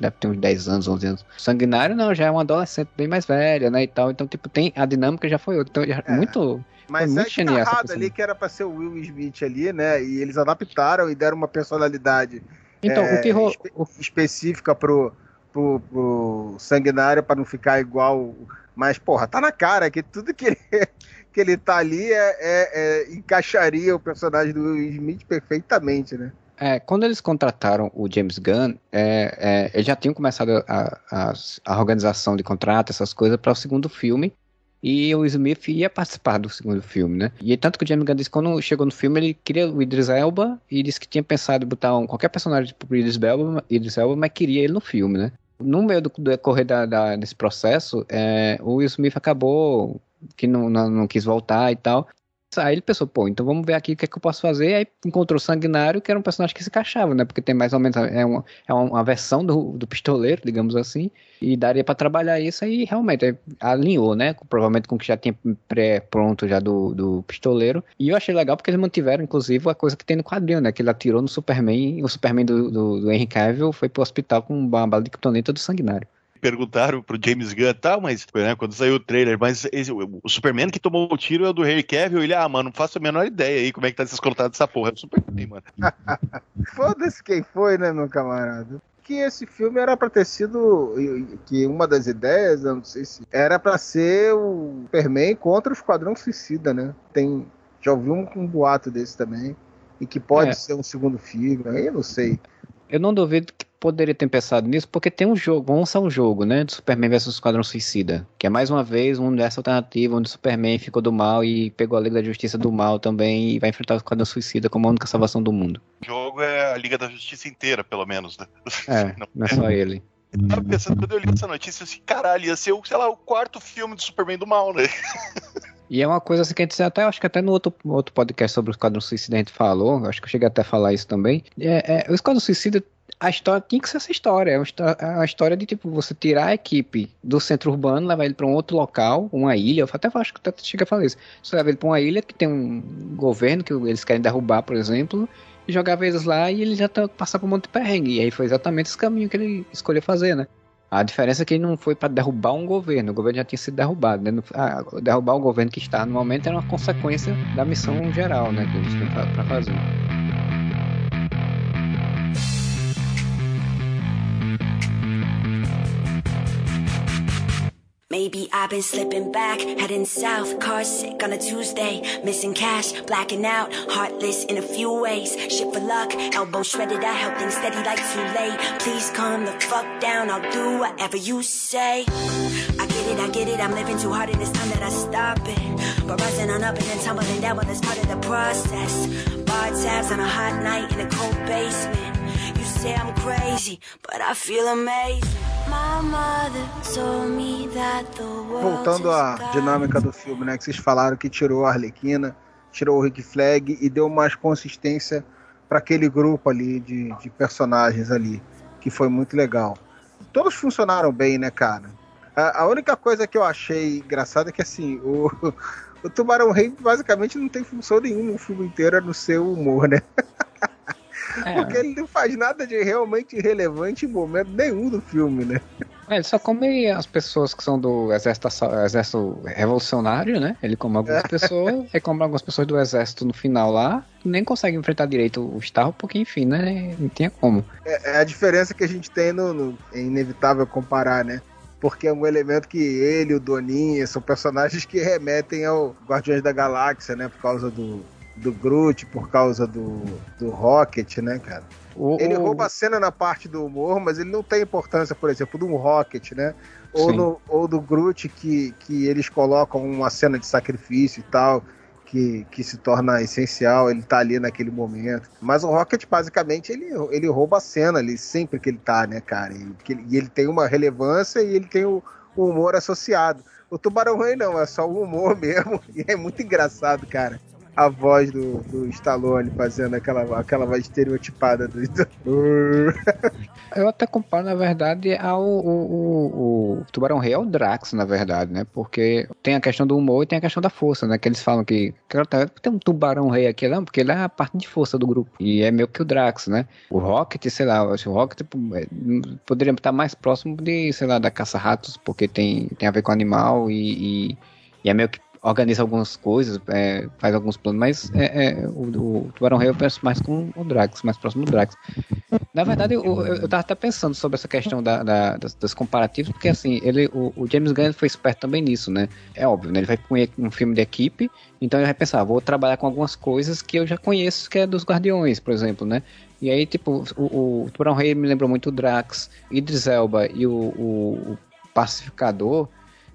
B: deve ter uns 10 anos, 11 anos. Sanguinário não, já é uma adolescente bem mais velha, né, e tal. Então, tipo, tem a dinâmica já foi outra. Então, é. muito
C: mas é muito é errado ali que era pra ser o Will Smith ali, né? E eles adaptaram e deram uma personalidade então, é, o que espe específica pro, pro, pro Sanguinário para não ficar igual. Mas, porra, tá na cara que tudo que ele, que ele tá ali é, é, é encaixaria o personagem do Will Smith perfeitamente, né?
B: É, quando eles contrataram o James Gunn, é, é, eles já tinham começado a, a, a organização de contrato, essas coisas, para o segundo filme. E o Smith ia participar do segundo filme, né? E tanto que o James Gunn disse que quando chegou no filme, ele queria o Idris Elba e disse que tinha pensado em botar um, qualquer personagem pro Idris Elba, Idris Elba, mas queria ele no filme, né? No meio do, decorrer da, da, desse processo, é, o Will Smith acabou que não, não, não, quis voltar e tal. Aí ele pensou, pô, então vamos ver aqui o que, é que eu posso fazer. Aí encontrou o Sanguinário, que era um personagem que se encaixava, né? Porque tem mais ou menos é uma, é uma versão do, do pistoleiro, digamos assim, e daria para trabalhar isso aí realmente alinhou, né? Provavelmente com o que já tinha pré-pronto já do, do pistoleiro. E eu achei legal porque eles mantiveram, inclusive, a coisa que tem no quadrinho, né? Que ele atirou no Superman, o Superman do, do, do Henry Cavill foi pro hospital com uma bala de criptonita do Sanguinário
D: perguntaram pro James Gunn, tá, mas né, quando saiu o trailer, mas esse, o Superman que tomou o tiro é o do Henry Cavill, ele, ah, mano, não faço a menor ideia aí como é que tá descontado essa porra, é o Superman, mano.
C: Foda-se quem foi, né, meu camarada? que esse filme era para ter sido que uma das ideias, eu não sei se era para ser o Superman contra o Esquadrão Suicida, né? Tem já ouvi um, um boato desse também e que pode é. ser um segundo filme, aí eu não sei.
B: Eu não duvido que poderia ter pensado nisso, porque tem um jogo, vamos lançar um jogo, né? Do Superman vs Esquadrão Suicida. Que é mais uma vez um universo alternativo onde o Superman ficou do mal e pegou a Liga da Justiça do mal também e vai enfrentar o Esquadrão Suicida como a única salvação do mundo.
D: O jogo é a Liga da Justiça inteira, pelo menos, né?
B: É, não, não é só ele.
D: Eu tava pensando, quando eu li essa notícia, assim, caralho, ia ser, sei lá, o quarto filme do Superman do mal, né?
B: E é uma coisa assim que a gente até, acho que até no outro, outro podcast sobre o Esquadrão Suicida a gente falou, acho que eu cheguei até a falar isso também. É, é, o Esquadrão Suicida a história tinha que ser essa história. É uma, é história de tipo você tirar a equipe do centro urbano, levar ele para um outro local, uma ilha. Eu até acho que até chega a falar isso. Você leva ele para uma ilha que tem um governo que eles querem derrubar, por exemplo, e jogava eles lá e ele já tá, passar por um monte de perrengue. E aí foi exatamente esse caminho que ele escolheu fazer, né? A diferença é que ele não foi para derrubar um governo, o governo já tinha sido derrubado. Né? Ah, derrubar o governo que está no momento era uma consequência da missão geral né, que eles têm para fazer. Maybe I've been slipping back, heading south, car sick on a Tuesday, missing cash, blacking out, heartless in a few ways, shit for luck, elbow shredded, I held things steady like too late. Please calm the fuck down, I'll do whatever you say. I get it, I get it, I'm living too hard and it's time that I stop it. But rising on up and then tumbling down, well, that's part of the process. Bar tabs on a hot night in a cold basement. Say I'm crazy, but I feel amazing.
C: Voltando à dinâmica do filme, né? Que vocês falaram que tirou a Arlequina, tirou o Rick Flag e deu mais consistência para aquele grupo ali de, de personagens ali, que foi muito legal. Todos funcionaram bem, né, cara? A, a única coisa que eu achei engraçada é que assim, o, o Tubarão Rei basicamente não tem função nenhuma no filme inteiro a no seu humor, né? É. Porque ele não faz nada de realmente relevante em momento nenhum do filme, né?
B: É, ele só come as pessoas que são do exército, exército revolucionário, né? Ele come algumas é. pessoas, aí come algumas pessoas do exército no final lá, nem consegue enfrentar direito o Starro, porque enfim, né? Não tinha como.
C: É, é a diferença que a gente tem no, no, É inevitável comparar, né? porque é um elemento que ele, o Doninha, são personagens que remetem ao Guardiões da Galáxia, né? Por causa do, do Groot por causa do, do Rocket, né, cara? O, ele rouba a cena na parte do humor, mas ele não tem importância, por exemplo, do Rocket, né? Ou, no, ou do Groot, que, que eles colocam uma cena de sacrifício e tal, que, que se torna essencial, ele tá ali naquele momento. Mas o Rocket, basicamente, ele, ele rouba a cena ali, sempre que ele tá, né, cara? E, ele, e ele tem uma relevância e ele tem o, o humor associado. O Tubarão Rei não, é só o humor mesmo. E é muito engraçado, cara a voz do, do Stallone fazendo aquela, aquela voz estereotipada do.
B: Eu até comparo, na verdade, ao o, o, o Tubarão Rei ao Drax, na verdade, né? Porque tem a questão do humor e tem a questão da força, né? Que eles falam que. Tem um Tubarão Rei aqui, não, porque ele é a parte de força do grupo. E é meio que o Drax, né? O Rocket, sei lá, o Rocket tipo, é, poderia estar mais próximo de, sei lá, da caça-ratos, porque tem, tem a ver com animal e, e, e é meio que organiza algumas coisas, é, faz alguns planos, mas é, é, o, o Tubarão Rei eu penso mais com o Drax, mais próximo do Drax. Na verdade, eu, eu, eu tava até pensando sobre essa questão da, da, das, das, comparativas, porque assim, ele, o, o, James Gunn foi esperto também nisso, né? É óbvio, né? Ele vai com um filme de equipe, então ele vai pensar, vou trabalhar com algumas coisas que eu já conheço, que é dos Guardiões, por exemplo, né? E aí, tipo, o, o Tubarão Rei me lembrou muito o Drax, Idris Elba e o, o Pacificador,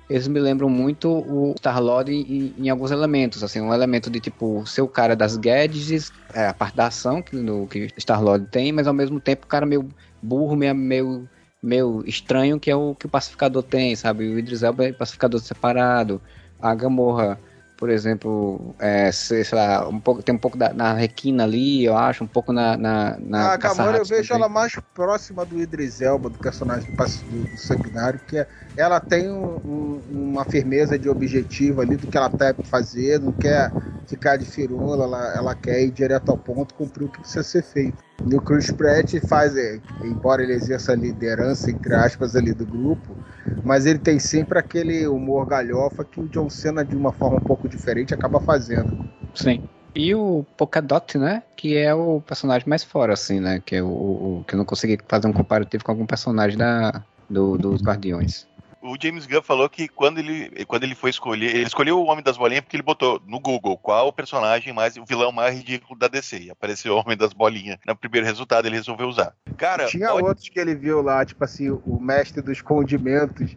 B: eles me lembram muito o Star-Lord em, em, alguns elementos, assim, um elemento de tipo, ser o cara das gadgets, é, a parte da ação que, no, que Star-Lord tem, mas ao mesmo tempo o cara meio burro, meio, meio, meio estranho, que é o que o Pacificador tem, sabe? O Idris Elba é pacificador separado, a Gamorra por exemplo, é, sei, lá, um pouco, tem um pouco da, na Requina ali, eu acho, um pouco na. na, na
C: a Gamora eu vejo também. ela mais próxima do Idris Elba, do personagem do, do Sanguinário, que é, ela tem um, um, uma firmeza de objetivo ali do que ela tá pra fazer, não quer ficar de firula, ela, ela quer ir direto ao ponto, cumprir o que precisa ser feito. E o Chris Pratt faz, é, embora ele exerça a liderança, entre aspas, ali do grupo, mas ele tem sempre aquele humor galhofa que o John Cena, de uma forma um pouco diferente, acaba fazendo.
B: Sim. E o Polkadot, né? Que é o personagem mais fora, assim, né? Que, é o, o, que eu não consegui fazer um comparativo com algum personagem da, do, dos Guardiões
D: o James Gunn falou que quando ele, quando ele foi escolher, ele escolheu o Homem das Bolinhas porque ele botou no Google qual o personagem mais, o vilão mais ridículo da DC. E apareceu o Homem das Bolinhas. No primeiro resultado ele resolveu usar. Cara,
C: tinha pode... outros que ele viu lá, tipo assim, o mestre dos condimentos.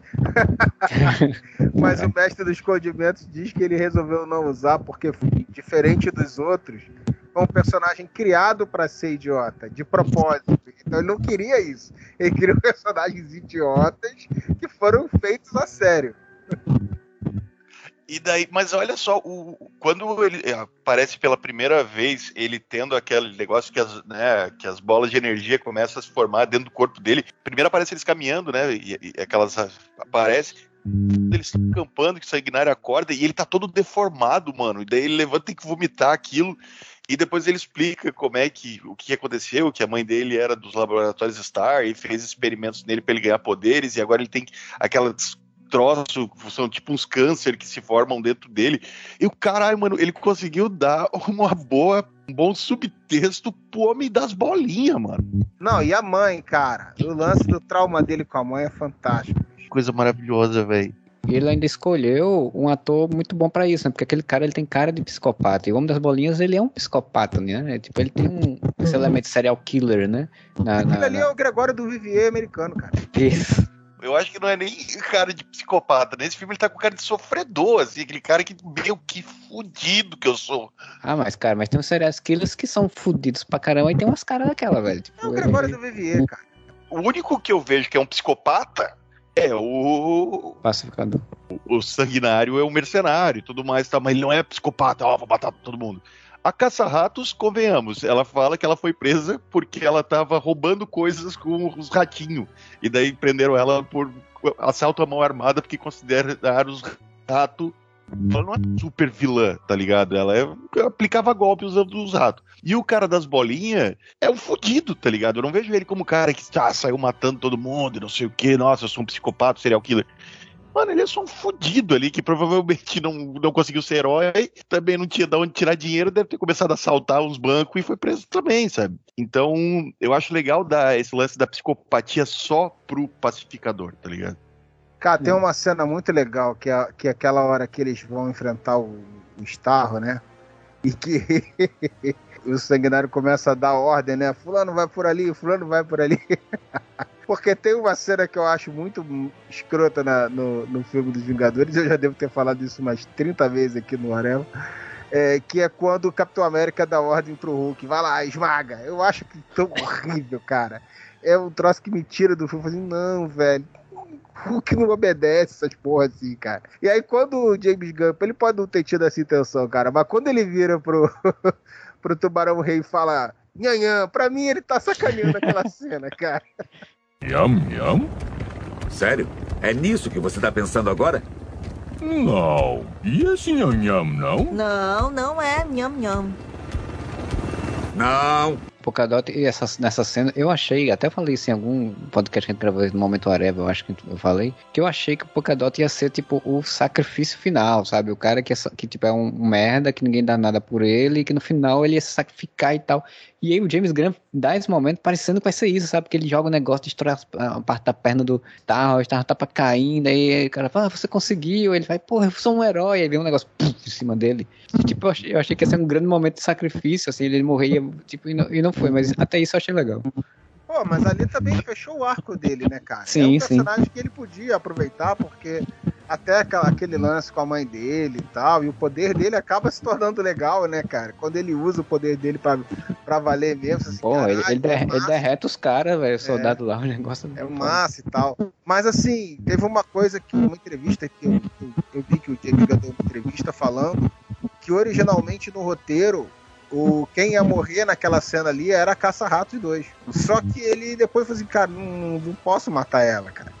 C: Mas o mestre dos condimentos diz que ele resolveu não usar porque diferente dos outros, um personagem criado para ser idiota, de propósito. Então ele não queria isso. Ele queria personagens idiotas que foram feitos a sério.
D: E daí, mas olha só, o, quando ele aparece pela primeira vez, ele tendo aquele negócio que as, né, que as bolas de energia começam a se formar dentro do corpo dele. Primeiro aparece eles caminhando, né? E, e aquelas aparece. Eles estão que sanguinário acorda e ele tá todo deformado, mano. E daí ele levanta e tem que vomitar aquilo. E depois ele explica como é que o que aconteceu, que a mãe dele era dos laboratórios Star e fez experimentos nele para ele ganhar poderes e agora ele tem aquelas troço, são tipo uns câncer que se formam dentro dele. E o caralho, mano, ele conseguiu dar uma boa, um bom subtexto pro homem das bolinhas, mano.
C: Não, e a mãe, cara? O lance do trauma dele com a mãe é fantástico.
D: Coisa maravilhosa, velho
B: ele ainda escolheu um ator muito bom para isso, né? Porque aquele cara ele tem cara de psicopata. E o Homem das Bolinhas ele é um psicopata, né? Tipo, ele tem um esse elemento serial killer, né?
C: Na, Aquilo na, ali na... é o Gregório do Vivier americano, cara.
D: Isso. Eu acho que não é nem cara de psicopata. Nesse filme ele tá com cara de sofredor, assim, aquele cara que, meu, que fudido que eu sou.
B: Ah, mas, cara, mas tem uns serial killers que são fudidos pra caramba e tem umas caras daquela, velho.
C: Tipo, é o Gregório ele... do Vivier, cara.
D: O único que eu vejo que é um psicopata é, o.
B: Pacificador.
D: O, o sanguinário é o mercenário e tudo mais, tá? Mas ele não é psicopata, ó, vou matar todo mundo. A caça-ratos, convenhamos, ela fala que ela foi presa porque ela tava roubando coisas com os ratinhos. E daí prenderam ela por assalto à mão armada porque consideraram os ratos ela não é super vilã, tá ligado? Ela é, aplicava golpe usando os ratos. E o cara das bolinhas é um fodido, tá ligado? Eu não vejo ele como cara que ah, saiu matando todo mundo, não sei o que, nossa, eu sou um psicopata, serial killer. Mano, ele é só um fodido ali que provavelmente não, não conseguiu ser herói, também não tinha de onde tirar dinheiro, deve ter começado a assaltar os bancos e foi preso também, sabe? Então, eu acho legal dar esse lance da psicopatia só pro pacificador, tá ligado?
C: Cara, tem uma cena muito legal, que é, que é aquela hora que eles vão enfrentar o, o Starro, né? E que o sanguinário começa a dar ordem, né? Fulano vai por ali, fulano vai por ali. Porque tem uma cena que eu acho muito escrota na, no, no filme dos Vingadores, eu já devo ter falado isso umas 30 vezes aqui no Arela. É, que é quando o Capitão América dá ordem pro Hulk, vai lá, esmaga. Eu acho que tão horrível, cara. É um troço que me tira do filme. Falei, não, velho, Hulk não obedece essas porra assim, cara. E aí, quando o James Gunn, ele pode não ter tido essa intenção, cara, mas quando ele vira pro, pro Tubarão Rei e fala nhanhã, pra mim ele tá sacaneando aquela cena, cara.
E: Nham, nham? Sério? É nisso que você tá pensando agora?
F: Não. E esse nham, nham, não?
G: Não, não é nham, nham.
E: Não.
B: Polkadot, e essa, nessa cena, eu achei, até falei isso em algum podcast que a gente gravou no Momento Areva, eu acho que eu falei, que eu achei que o Polkadot ia ser, tipo, o sacrifício final, sabe? O cara que, é, que tipo, é um merda, que ninguém dá nada por ele, e que no final ele ia se sacrificar e tal. E aí o James Graham dá esse momento parecendo que vai ser isso, sabe? Porque ele joga o negócio, destrói a parte da perna do o Tarro tá pra caindo, aí o cara fala, ah, você conseguiu, ele vai, porra, eu sou um herói, aí vem um negócio pum, em cima dele. E, tipo, eu achei, eu achei, que ia ser um grande momento de sacrifício, assim, ele morria, tipo, e não, e não foi, mas até isso eu achei legal.
C: Pô, mas ali também fechou o arco dele, né, cara?
B: Sim,
C: é um
B: personagem
C: sim. que ele podia aproveitar, porque até aquele lance com a mãe dele e tal, e o poder dele acaba se tornando legal, né, cara? Quando ele usa o poder dele pra, pra valer mesmo. Assim,
B: Pô, ele, ele, der, ele, derreta os caras, velho, o soldado é, lá, o negócio.
C: É massa e tal. Mas assim, teve uma coisa que, uma entrevista que eu, eu, eu vi que o James deu uma entrevista falando que originalmente no roteiro o quem ia morrer naquela cena ali era Caça-Ratos 2. Só que ele depois falou assim, cara, não, não posso matar ela, cara.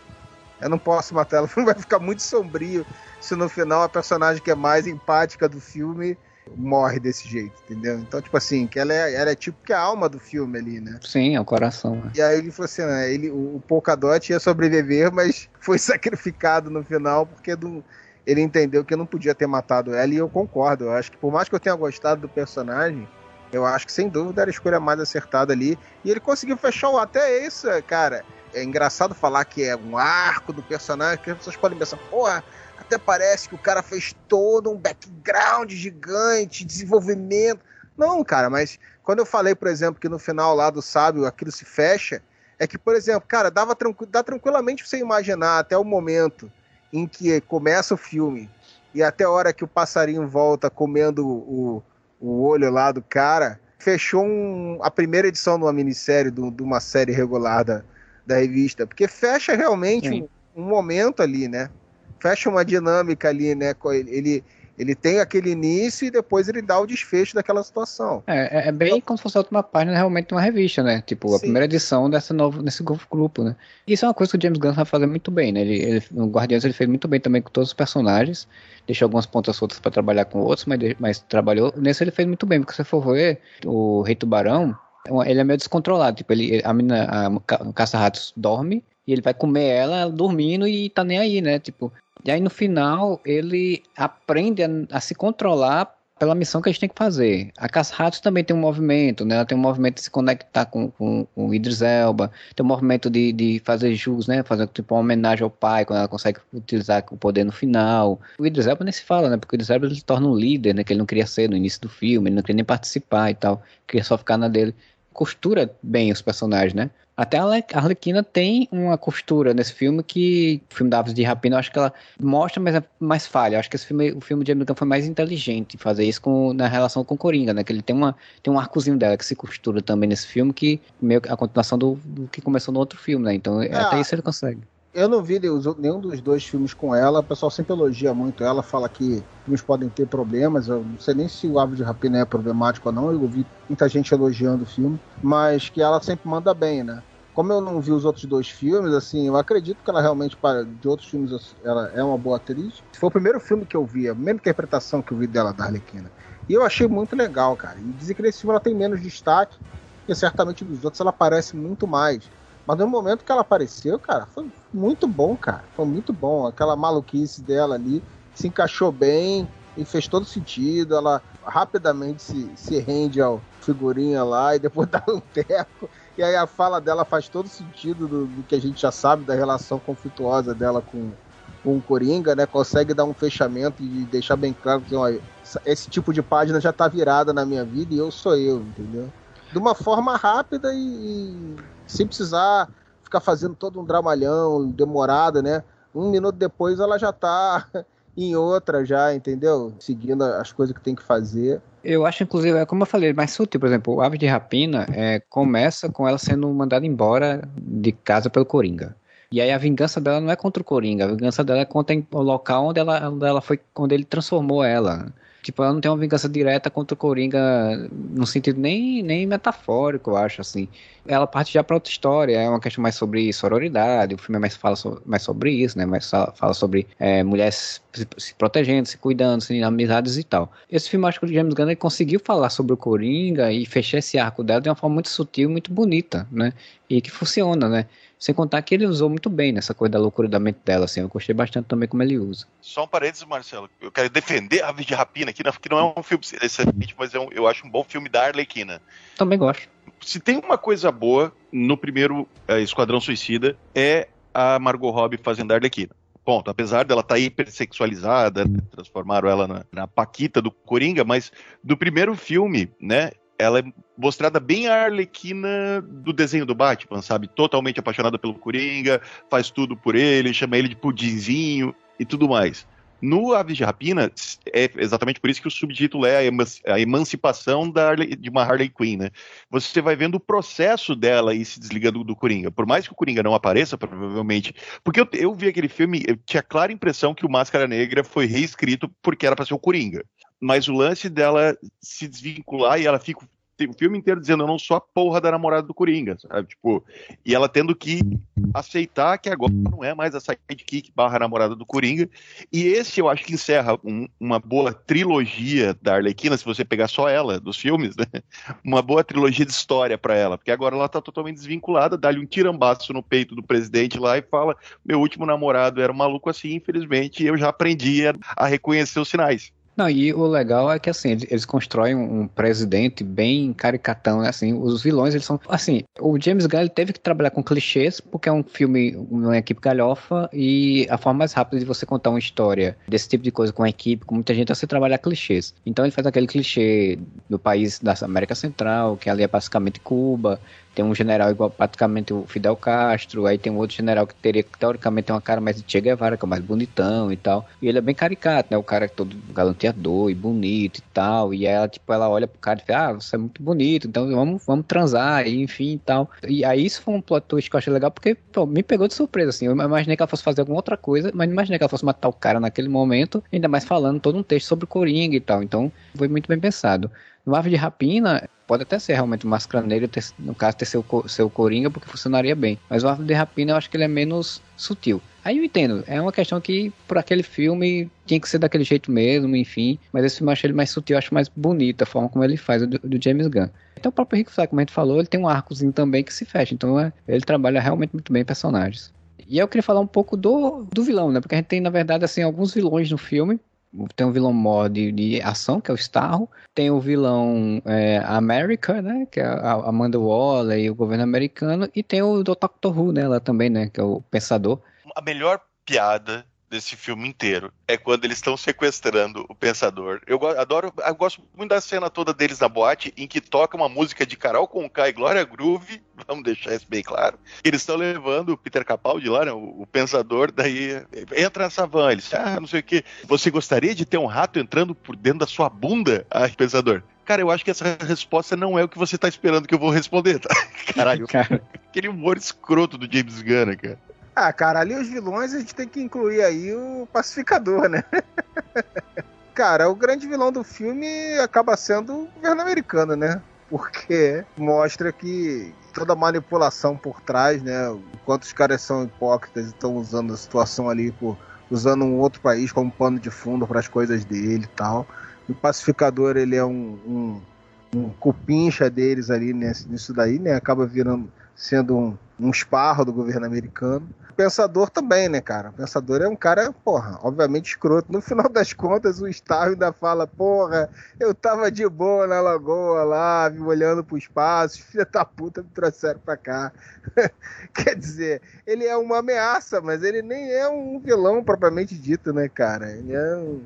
C: Eu não posso matar ela, vai ficar muito sombrio se no final a personagem que é mais empática do filme morre desse jeito, entendeu? Então, tipo assim, que ela é, ela é tipo que a alma do filme ali, né?
B: Sim, é o coração. né?
C: E aí ele falou assim, né, ele, o, Polkadot ia sobreviver, mas foi sacrificado no final porque do, ele entendeu que não podia ter matado ela e eu concordo. Eu acho que por mais que eu tenha gostado do personagem, eu acho que sem dúvida era a escolha mais acertada ali. E ele conseguiu fechar o até isso, cara. É engraçado falar que é um arco do personagem, que as pessoas podem pensar, porra, até parece que o cara fez todo um background gigante, desenvolvimento. Não, cara, mas quando eu falei, por exemplo, que no final lá do sábio aquilo se fecha, é que, por exemplo, cara, dava tranqu dá tranquilamente pra você imaginar até o momento em que começa o filme e até a hora que o passarinho volta comendo o, o olho lá do cara, fechou um, a primeira edição de uma minissérie, de, de uma série regular da, da revista. Porque fecha realmente um, um, momento ali, né? Fecha uma dinâmica ali, né? Ele, ele tem aquele início e depois ele dá o desfecho daquela situação.
B: É, é bem como se fosse a última página realmente de uma revista, né? Tipo, Sim. a primeira edição dessa novo, desse novo grupo, né? Isso é uma coisa que o James Gunn vai fazer muito bem, né? Ele, ele, no Guardiões ele fez muito bem também com todos os personagens, deixou algumas pontas soltas para trabalhar com outros, mas, mas trabalhou. Nesse ele fez muito bem, porque se você for ver, o Rei Tubarão, ele é meio descontrolado. Tipo, ele, a menina, a, caça-ratos dorme e ele vai comer ela dormindo e tá nem aí, né? Tipo, e aí no final ele aprende a, a se controlar pela missão que a gente tem que fazer. A Caça-Ratos também tem um movimento, né? Ela tem um movimento de se conectar com, com, com o Idris Elba, tem um movimento de, de fazer jus, né? Fazer tipo uma homenagem ao pai, quando ela consegue utilizar o poder no final. O Idris Elba nem se fala, né? Porque o Idris Elba ele se torna um líder, né? Que ele não queria ser no início do filme, ele não queria nem participar e tal, queria só ficar na dele. Costura bem os personagens, né? Até a Arlequina tem uma costura nesse filme que o filme da Aves de Rapina, eu acho que ela mostra, mas é mais falha. Eu acho que esse filme, o filme de Gunn foi mais inteligente fazer isso com, na relação com Coringa, né? Que ele tem, uma, tem um arcozinho dela que se costura também nesse filme, que meio a continuação do, do que começou no outro filme, né? Então é, até isso ele consegue.
C: Eu não vi nenhum dos dois filmes com ela. O pessoal sempre elogia muito ela, fala que filmes podem ter problemas. Eu não sei nem se o Ave de Rapina é problemático ou não. Eu ouvi muita gente elogiando o filme, mas que ela sempre manda bem, né? Como eu não vi os outros dois filmes, assim, eu acredito que ela realmente, para de outros filmes, ela é uma boa atriz. Foi o primeiro filme que eu vi, a primeira interpretação que eu vi dela da Arlequina. E eu achei muito legal, cara. E dizem que nesse filme ela tem menos destaque, e certamente dos outros ela aparece muito mais. Mas no momento que ela apareceu, cara, foi muito bom, cara. Foi muito bom. Aquela maluquice dela ali se encaixou bem e fez todo sentido. Ela rapidamente se, se rende ao figurinha lá e depois dá um teco. E aí a fala dela faz todo sentido do, do que a gente já sabe da relação conflituosa dela com, com o Coringa, né? Consegue dar um fechamento e deixar bem claro que esse tipo de página já tá virada na minha vida e eu sou eu, entendeu? De uma forma rápida e sem precisar ficar fazendo todo um dramalhão demorado, né? Um minuto depois ela já tá em outra já, entendeu? Seguindo as coisas que tem que fazer.
B: Eu acho, inclusive, é como eu falei, mais sutil. Por exemplo, o Ave de Rapina é, começa com ela sendo mandada embora de casa pelo Coringa. E aí a vingança dela não é contra o Coringa, a vingança dela é contra o local onde ela, onde ela foi, onde ele transformou ela. Tipo, ela não tem uma vingança direta contra o Coringa no sentido nem, nem metafórico, eu acho, assim. Ela parte já para outra história, é uma questão mais sobre sororidade, o filme é mais fala so, mais sobre isso, né? Mais fala sobre é, mulheres se, se, protegendo, se cuidando, se amizades e tal. Esse filme, acho que o James Gunn conseguiu falar sobre o Coringa e fechar esse arco dela de uma forma muito sutil, muito bonita, né? E que funciona, né? Sem contar que ele usou muito bem nessa coisa da loucura da mente dela, assim. Eu gostei bastante também como ele usa.
D: Só um parênteses, Marcelo. Eu quero defender a Ave de Rapina aqui, que não é um filme excelente, mas é um, eu acho um bom filme da Arlequina.
B: Também gosto.
D: Se tem uma coisa boa no primeiro é, Esquadrão Suicida, é a Margot Robbie fazendo a Arlequina. Ponto. Apesar dela estar tá hipersexualizada, transformaram ela na, na Paquita do Coringa, mas do primeiro filme, né? Ela é mostrada bem a Arlequina do desenho do Batman, sabe? Totalmente apaixonada pelo Coringa, faz tudo por ele, chama ele de pudinzinho e tudo mais. No Aves de Rapina, é exatamente por isso que o subtítulo é a, emancipação Harley, de uma Harley Quinn, né? Você vai vendo o processo dela e se desligando do Coringa. Por mais que o Coringa não apareça, provavelmente. Porque eu, eu vi aquele filme, eu tinha a clara impressão que o Máscara Negra foi reescrito porque era para ser o Coringa mas o lance dela se desvincular e ela fica o filme inteiro dizendo eu não sou a porra da namorada do Coringa, sabe? Tipo, e ela tendo que aceitar que agora não é mais a sidekick barra namorada do Coringa. E esse eu acho que encerra um, uma boa trilogia da Arlequina, se você pegar só ela, dos filmes, né? Uma boa trilogia de história para ela, porque agora ela tá totalmente desvinculada, dá-lhe um tirambaço no peito do presidente lá e fala: meu último namorado era um maluco assim, infelizmente, eu já aprendi a reconhecer os sinais.
B: Não, e o legal é que assim, eles, constroem um presidente bem caricatão, né? Assim, os vilões, eles são. Assim, o James Gunn ele teve que trabalhar com clichês, porque é um filme, uma equipe galhofa, e a forma mais rápida de você contar uma história desse tipo de coisa com a equipe, com muita gente, é você trabalhar clichês. Então ele faz aquele clichê do país da América Central, que ali é basicamente Cuba, tem um general igual praticamente o Fidel Castro, aí tem um outro general que teria teoricamente tem uma cara mais de Che Guevara, que é mais bonitão e tal. E ele é bem caricato, né? O cara é todo galanteador e bonito e tal. E ela, tipo, ela olha pro cara e fala, ah, você é muito bonito, então vamos, vamos transar, e enfim e tal. E aí isso foi um plot twist que eu achei legal, porque, pô, me pegou de surpresa, assim. Eu imaginei que ela fosse fazer alguma outra coisa, mas não imaginei que ela fosse matar o cara naquele momento, ainda mais falando todo um texto sobre Coringa e tal. Então, foi muito bem pensado. No Ave de Rapina, pode até ser realmente o Máscara Negra, ter, no caso, ter seu, seu Coringa, porque funcionaria bem. Mas o Ave de Rapina, eu acho que ele é menos sutil. Aí eu entendo, é uma questão que, por aquele filme, tinha que ser daquele jeito mesmo, enfim. Mas esse filme eu acho ele mais sutil, eu acho mais bonito a forma como ele faz, o do, do James Gunn. Então o próprio Rick Flag, como a gente falou, ele tem um arcozinho também que se fecha. Então é, ele trabalha realmente muito bem personagens. E eu queria falar um pouco do, do vilão, né? Porque a gente tem, na verdade, assim, alguns vilões no filme tem um vilão maior de, de, ação, que é o Starro. Tem o vilão é, America, né? Que é a Amanda Waller e o governo americano. E tem o Dr. Who, né? Lá também, né? Que é o Pensador.
D: A melhor piada desse filme inteiro é quando eles estão sequestrando o pensador. Eu adoro, eu gosto muito da cena toda deles na boate em que toca uma música de Carol Conká e Glória Groove, vamos deixar isso bem claro. Eles estão levando o Peter Capaldi lá, né, o, o, pensador, daí entra nessa van, eles, ah, não sei o que. Você gostaria de ter um rato entrando por dentro da sua bunda? Ah, pensador. Cara, eu acho que essa resposta não é o que você tá esperando que eu vou responder, tá? Caralho, cara. aquele humor escroto do James Gunn, cara.
C: Ah, cara, ali os vilões a gente tem que incluir aí o pacificador, né? cara, o grande vilão do filme acaba sendo o governo americano, né? Porque mostra que toda a manipulação por trás, né? Enquanto os caras são hipócritas e estão usando a situação ali por usando um outro país como pano de fundo para as coisas dele e tal. O pacificador ele é um, um, um cupincha deles ali nesse, nisso daí, né? Acaba virando sendo um, um esparro do governo americano. Pensador também, né, cara? Pensador é um cara, porra, obviamente escroto. No final das contas, o Starro ainda fala, porra, eu tava de boa na lagoa lá, olhando pro espaço, filha da puta me trouxeram pra cá. Quer dizer, ele é uma ameaça, mas ele nem é um vilão propriamente dito, né, cara? Ele é um,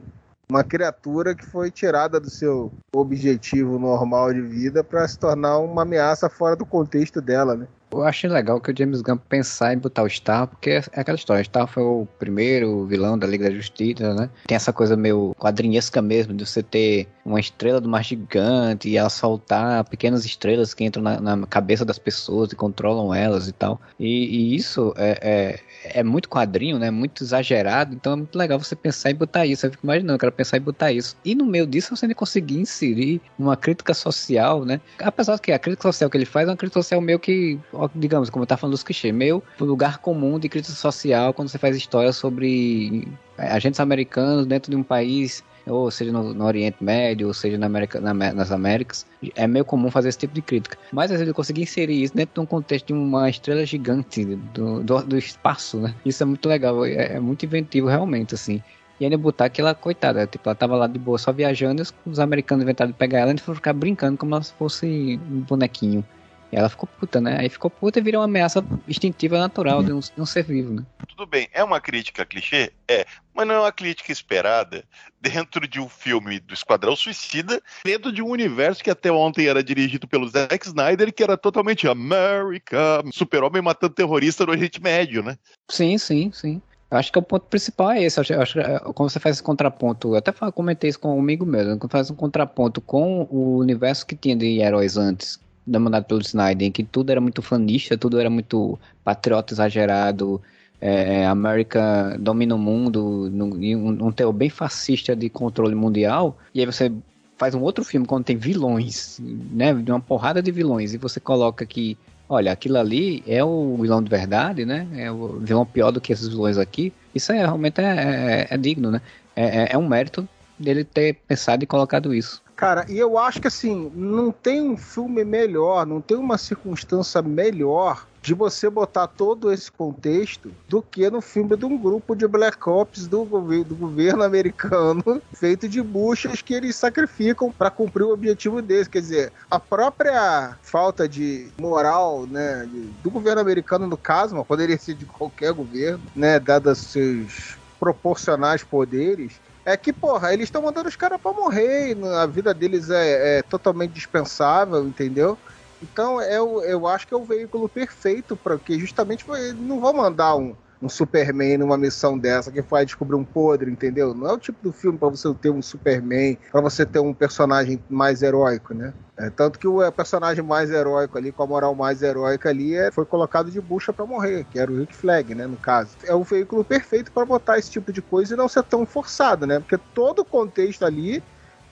C: uma criatura que foi tirada do seu objetivo normal de vida para se tornar uma ameaça fora do contexto dela, né?
B: Eu achei legal que o James Gunn pensar em botar o Star, porque é aquela história. Star foi o primeiro vilão da Liga da Justiça, né? Tem essa coisa meio quadrinhesca mesmo, de você ter uma estrela do mar gigante e assaltar pequenas estrelas que entram na, na cabeça das pessoas e controlam elas e tal. E, e isso é, é, é, muito quadrinho, né? Muito exagerado. Então é muito legal você pensar em botar isso. Eu fico imaginando, eu quero pensar em botar isso. E no meio disso você ainda conseguir inserir uma crítica social, né? Apesar que a crítica social que ele faz é uma crítica social meio que digamos, como eu estava falando dos clichês, meio lugar comum de crítica social quando você faz história sobre agentes americanos dentro de um país, ou seja no, no Oriente Médio, ou seja na América, na, nas Américas, é meio comum fazer esse tipo de crítica. Mas às vezes ele conseguir inserir isso dentro de um contexto de uma estrela gigante do, do, do espaço, né? Isso é muito legal, é, é muito inventivo realmente, assim. E ainda botar aquela coitada, tipo, ela tava lá de boa só viajando, os americanos inventaram de pegar ela e foram ficar brincando como se fosse um bonequinho. E ela ficou puta, né? Aí ficou puta e virou uma ameaça instintiva natural de um, de um ser vivo, né?
D: Tudo bem, é uma crítica clichê? É, mas não é uma crítica esperada dentro de um filme do Esquadrão Suicida, dentro de um universo que até ontem era dirigido pelo Zack Snyder, que era totalmente America, super-homem matando terrorista no Oriente Médio, né?
B: Sim, sim, sim. Eu acho que o ponto principal é esse. Eu acho, que é, quando você faz esse contraponto, eu até comentei isso com um amigo meu, quando faz um contraponto com o universo que tinha de heróis antes, demandado pelo Snyder, em que tudo era muito fanista, tudo era muito patriota exagerado, é, América domina o mundo, num, um, teor bem fascista de controle mundial, e aí você faz um outro filme quando tem vilões, né? De uma porrada de vilões, e você coloca que, olha, aquilo ali é o vilão de verdade, né? É o vilão pior do que esses vilões aqui. Isso é, realmente é, é, é digno, né? É, é, é um mérito dele ter pensado e colocado isso.
C: Cara, e eu acho que assim, não tem um filme melhor, não tem uma circunstância melhor de você botar todo esse contexto do que no filme de um grupo de Black Ops do, do governo americano feito de buchas que eles sacrificam para cumprir o objetivo deles. Quer dizer, a própria falta de moral né, do governo americano, no caso, mas poderia ser de qualquer governo, né, dados seus proporcionais poderes, é que, porra, eles estão mandando os caras pra morrer, a vida deles é, é totalmente dispensável, entendeu? Então eu, eu acho que é o veículo perfeito para que justamente não vão mandar um, um Superman numa missão dessa que vai descobrir um podre, entendeu? Não é o tipo do filme para você ter um Superman, para você ter um personagem mais heróico, né? É, tanto que o é, personagem mais heróico ali, com a moral mais heróica ali, é, foi colocado de bucha para morrer, que era o Rick Flag, né, no caso. É o veículo perfeito para botar esse tipo de coisa e não ser tão forçado, né? Porque todo o contexto ali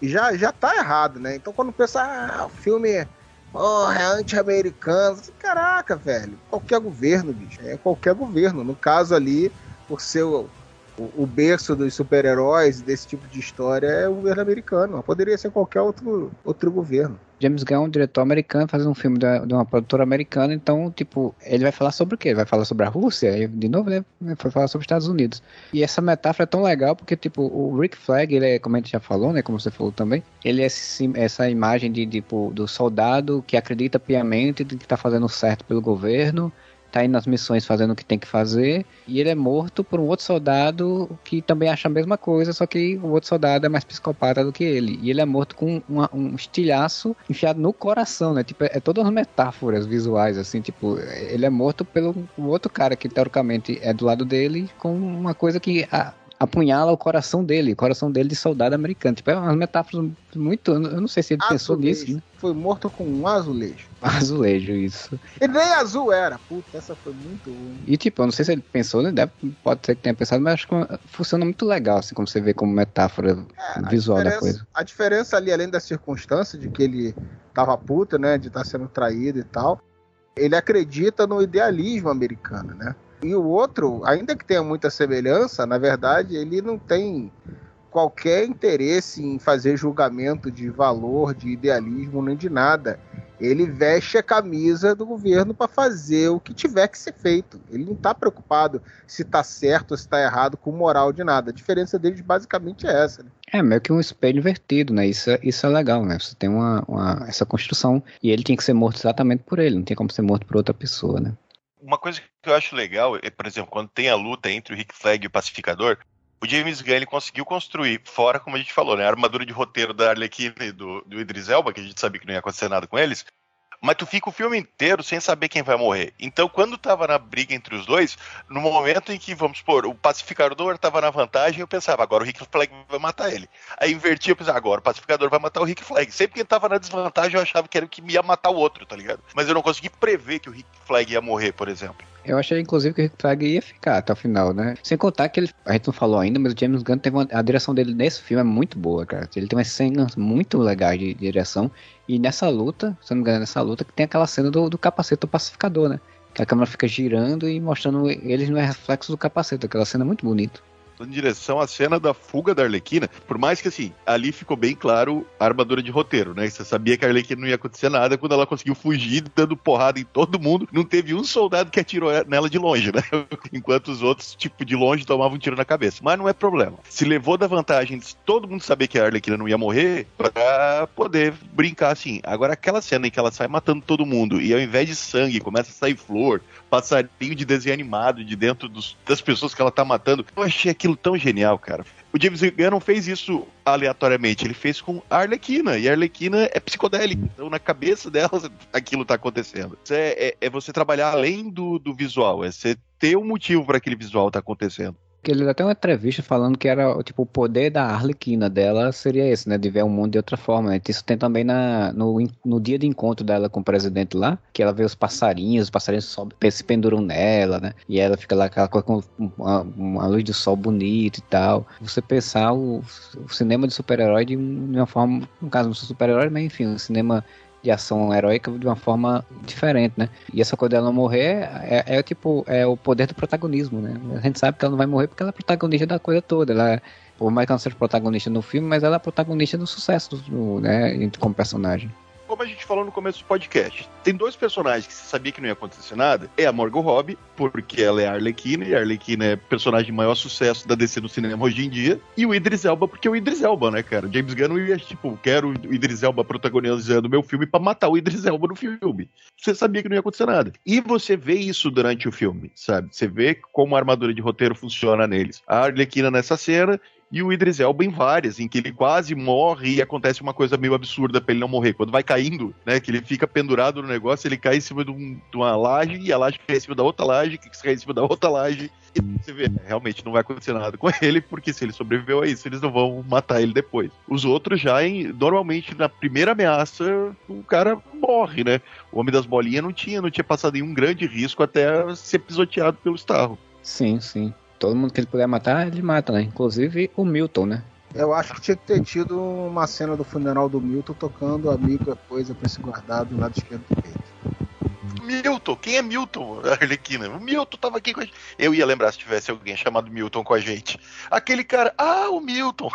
C: já, já tá errado, né? Então quando pensa, ah, o filme é porra, é anti-americano. Caraca, velho, qualquer governo, bicho. É qualquer governo. No caso ali, por ser o, o, o berço dos super-heróis, desse tipo de história, é o governo americano. Poderia ser qualquer outro, outro governo.
B: James Gunn um diretor americano fazendo um filme de uma produtora americana, então, tipo, ele vai falar sobre o quê? Ele vai falar sobre a Rússia, de novo, né? Vai falar sobre os Estados Unidos. E essa metáfora é tão legal porque, tipo, o Rick Flag, ele é, como a gente já falou, né? Como você falou também, ele é esse, essa imagem de, tipo, do soldado que acredita piamente que tá fazendo certo pelo governo, tá indo nas missões fazendo o que tem que fazer, e ele é morto por um outro soldado que também acha a mesma coisa, só que o outro soldado é mais psicopata do que ele. E ele é morto com uma, um estilhaço enfiado no coração, né? Tipo, é todas as metáforas visuais, assim, tipo, ele é morto pelo outro cara que teoricamente é do lado dele, com uma coisa que. A, apunhala o coração dele, o coração dele de soldado americano. Tipo, é umas metáforas muito. Eu não sei se ele azulejo. pensou nisso. Né?
C: Foi morto com um azulejo.
B: Azulejo, isso.
C: E nem azul era. Puta, essa foi muito ruim.
B: E tipo, eu não sei se ele pensou, né? Deve, pode ser que tenha pensado, mas acho que funciona muito legal, assim, como você vê como metáfora é, visual da coisa.
C: A diferença ali, além da circunstância de que ele tava puta, né? De estar tá sendo traído e tal. Ele acredita no idealismo americano, né? E o outro, ainda que tenha muita semelhança, na verdade, ele não tem qualquer interesse em fazer julgamento de valor, de idealismo, nem de nada. Ele veste a camisa do governo para fazer o que tiver que ser feito. Ele não está preocupado se está certo ou se está errado com moral de nada. A diferença deles basicamente é essa. Né?
B: É meio que um espelho invertido, né? Isso, é, isso é legal, né? Você tem uma, uma, essa construção e ele tinha que ser morto exatamente por ele, não tem como ser morto por outra pessoa, né?
D: Uma coisa que eu acho legal é, por exemplo, quando tem a luta entre o Rick Flag e o Pacificador, o James Gunn ele conseguiu construir, fora, como a gente falou, né, a armadura de roteiro da Arlequina e do, do Idris Elba, que a gente sabia que não ia acontecer nada com eles, mas tu fica o filme inteiro sem saber quem vai morrer. Então, quando tava na briga entre os dois, no momento em que, vamos supor, o pacificador tava na vantagem, eu pensava, agora o Rick Flag vai matar ele. Aí invertia, eu pensava, agora o pacificador vai matar o Rick Flag. Sempre que tava na desvantagem, eu achava que era o que ia matar o outro, tá ligado? Mas eu não consegui prever que o Rick Flag ia morrer, por exemplo.
B: Eu achei, inclusive, que o Rick Flag ia ficar até o final, né? Sem contar que ele, a gente não falou ainda, mas o James Gunn teve uma, a direção dele nesse filme é muito boa, cara. Ele tem umas cenas muito legais de direção. E nessa luta, se não me engano, nessa luta, que tem aquela cena do, do capacete do pacificador, né? Que a câmera fica girando e mostrando eles no reflexo do capacete. Aquela cena é muito bonita
D: em direção à cena da fuga da Arlequina, por mais que assim, ali ficou bem claro a armadura de roteiro, né? Você sabia que a Arlequina não ia acontecer nada quando ela conseguiu fugir, dando porrada em todo mundo. Não teve um soldado que atirou nela de longe, né? Enquanto os outros, tipo, de longe tomavam um tiro na cabeça. Mas não é problema. Se levou da vantagem de todo mundo saber que a Arlequina não ia morrer pra poder brincar assim. Agora, aquela cena em que ela sai matando todo mundo e ao invés de sangue começa a sair flor, passarinho de desenho animado de dentro dos, das pessoas que ela tá matando. Eu achei aquilo tão genial, cara. O James Gunn não fez isso aleatoriamente, ele fez com a Arlequina, e Arlequina é psicodélica, então na cabeça dela aquilo tá acontecendo. É, é, é, você trabalhar além do, do visual, é você ter um motivo para aquele visual tá acontecendo.
B: Que ele deu até uma entrevista falando que era tipo o poder da Arlequina dela seria esse, né? De ver o mundo de outra forma. Né? Isso tem também na, no, no dia de encontro dela com o presidente lá, que ela vê os passarinhos, os passarinhos sobe, se penduram nela, né? E ela fica lá aquela coisa com uma, uma luz do sol bonita e tal. Você pensar o, o cinema de super-herói de uma forma, no caso, não sou super-herói, mas enfim, um cinema de ação heróica de uma forma diferente, né? E essa coisa dela não morrer é, é, tipo é o poder do protagonismo, né? A gente sabe que ela não vai morrer porque ela é protagonista da coisa toda. Ela é, por mais que ela seja protagonista no filme, mas ela é protagonista do sucesso do, né, como personagem
D: como a gente falou no começo do podcast, tem dois personagens que você sabia que não ia acontecer nada. É a Morgan Robbie, porque ela é a Arlequina, e a Arlequina é personagem de maior sucesso da DC no cinema hoje em dia. E o Idris Elba, porque é o Idris Elba, né, cara? James Gunn ia, tipo, quero o Idris Elba protagonizando o meu filme para matar o Idris Elba no filme. Você sabia que não ia acontecer nada. E você vê isso durante o filme, sabe? Você vê como a armadura de roteiro funciona neles. A Arlequina nessa cena e o Idris Elba em várias, em que ele quase morre e acontece uma coisa meio absurda para ele não morrer. Quando vai caindo, né, que ele fica pendurado no negócio, ele cai em cima de, um, de uma laje e a laje cai em cima da outra laje, que cai em cima da outra laje. E você vê, né, realmente não vai acontecer nada com ele, porque se ele sobreviveu a isso, eles não vão matar ele depois. Os outros já, em, normalmente, na primeira ameaça, o cara morre, né? O Homem das Bolinhas não tinha, não tinha passado nenhum grande risco até ser pisoteado pelo Starro.
B: Sim, sim todo mundo que ele puder matar, ele mata, né? Inclusive o Milton, né?
C: Eu acho que tinha que ter tido uma cena do funeral do Milton tocando Amigo é Coisa pra se guardar do lado esquerdo do peito.
D: Milton, quem é Milton? A Arlequina. O Milton tava aqui com a gente. Eu ia lembrar se tivesse alguém chamado Milton com a gente. Aquele cara, ah, o Milton.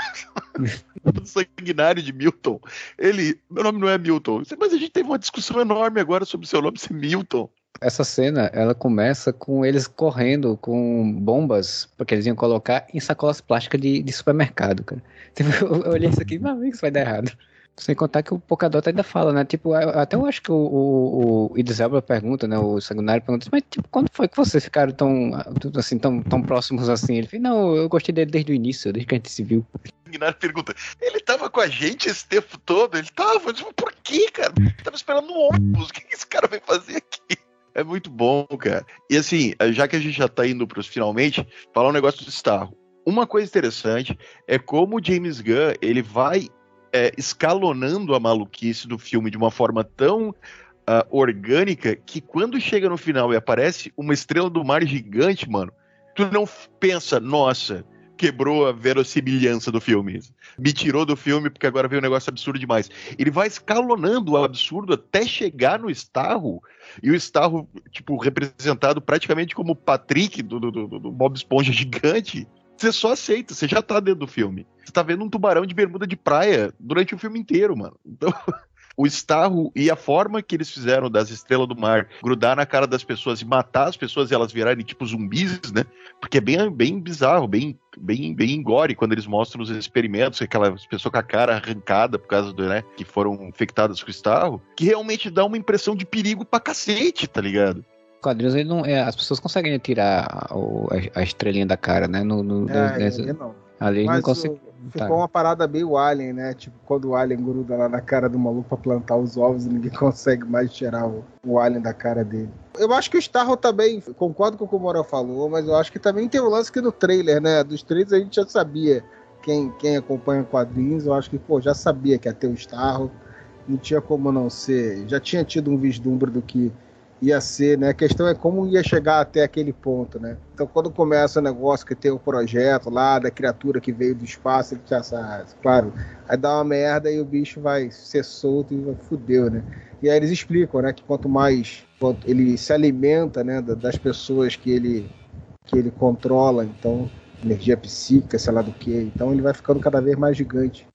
D: o sanguinário de Milton. Ele, meu nome não é Milton. Mas a gente teve uma discussão enorme agora sobre seu nome ser Milton
B: essa cena, ela começa com eles correndo com bombas, porque eles iam colocar em sacolas plásticas de, de supermercado, cara. Tipo, eu olhei isso aqui, meu amigo, isso vai dar errado. Sem contar que o Polkadot ainda fala, né? Tipo, até eu acho que o, o, o pergunta, né? O Sanguinário pergunta, mas tipo, quando foi que vocês ficaram tão, assim, tão, tão próximos assim? Ele fala, não, eu gostei dele desde o início, desde que a gente se viu.
D: O Sanguinário pergunta, ele tava com a gente esse tempo todo? Ele tava? Tipo, por quê, cara? Ele tava esperando no ônibus, o que esse cara vai fazer aqui? É muito bom, cara. E assim, já que a gente já tá indo pros finalmente, falar um negócio do Starro. Uma coisa interessante é como o James Gunn ele vai é, escalonando a maluquice do filme de uma forma tão uh, orgânica que quando chega no final e aparece uma estrela do mar gigante, mano, tu não pensa, nossa, quebrou a verossimilhança do filme. Me tirou do filme porque agora veio um negócio absurdo demais. Ele vai escalonando o absurdo até chegar no Starro, e o Starro, tipo, representado praticamente como o Patrick do, do, do, do Bob Esponja gigante. Você só aceita, você já tá dentro do filme. Você tá vendo um tubarão de bermuda de praia durante o filme inteiro, mano. Então, o Starro e a forma que eles fizeram das estrelas do mar grudar na cara das pessoas e matar as pessoas e elas virarem tipo zumbis, né? Porque é bem, bem bizarro, bem, bem, bem gore quando eles mostram os experimentos, aquelas pessoas com a cara arrancada por causa do, né, que foram infectadas com o Starro, que realmente dá uma impressão de perigo pra cacete, tá ligado?
B: quadrinhos ele não, é, as pessoas conseguem tirar a, a, estrelinha da cara, né? No, no,
C: é, nessa, não.
B: Ali Mas não consegue.
C: Ficou tá. uma parada meio Alien, né? Tipo, quando o Alien gruda lá na cara do maluco pra plantar os ovos e ninguém consegue mais tirar o, o Alien da cara dele. Eu acho que o Starro também, concordo com o que o Moral falou, mas eu acho que também tem o um lance que no trailer, né? Dos trailers a gente já sabia. Quem, quem acompanha quadrinhos, eu acho que, pô, já sabia que ia ter o Starro. Não tinha como não ser. Já tinha tido um vislumbre do que ia ser, né? A questão é como ia chegar até aquele ponto, né? Então, quando começa o negócio que tem o projeto lá da criatura que veio do espaço, ele já claro, aí dá uma merda e o bicho vai ser solto e fudeu, né? E aí eles explicam, né, que quanto mais quanto ele se alimenta, né, das pessoas que ele que ele controla, então energia psíquica, sei lá do que, então ele vai ficando cada vez mais gigante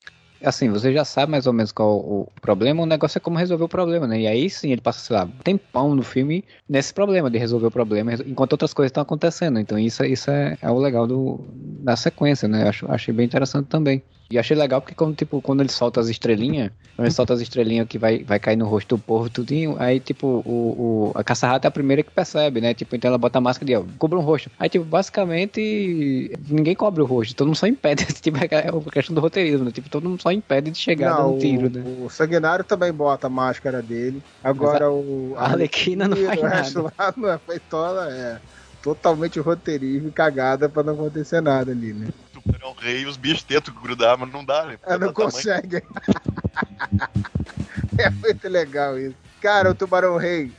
B: assim, você já sabe mais ou menos qual o problema, o negócio é como resolver o problema, né? E aí sim ele passa, sei lá, tempão no filme nesse problema de resolver o problema, enquanto outras coisas estão acontecendo. Então isso, isso é, é o legal do, da sequência, né? Eu acho, achei bem interessante também. E achei legal porque quando, tipo, quando ele solta as estrelinhas, quando ele solta as estrelinhas que vai, vai cair no rosto do povo, tudinho, aí, tipo, o, o, a caça-rata é a primeira que percebe, né? Tipo, então ela bota a máscara de, ó, cobra um rosto. Aí, tipo, basicamente, ninguém cobre o rosto, todo mundo só impede, tipo, é a questão do roteirismo, né? Tipo, todo mundo só impede de chegar no tiro, né?
C: O Sanguinário também bota a máscara dele, agora a, o...
B: A Arlequina não faz nada.
C: lá não é feitola, é totalmente roteirismo e cagada pra não acontecer nada ali, né?
D: Tubarão rei e os bichos tentam grudar, mas não dá, né?
C: Não
D: tamanho.
C: consegue. é muito legal isso. Cara, o Tubarão Rei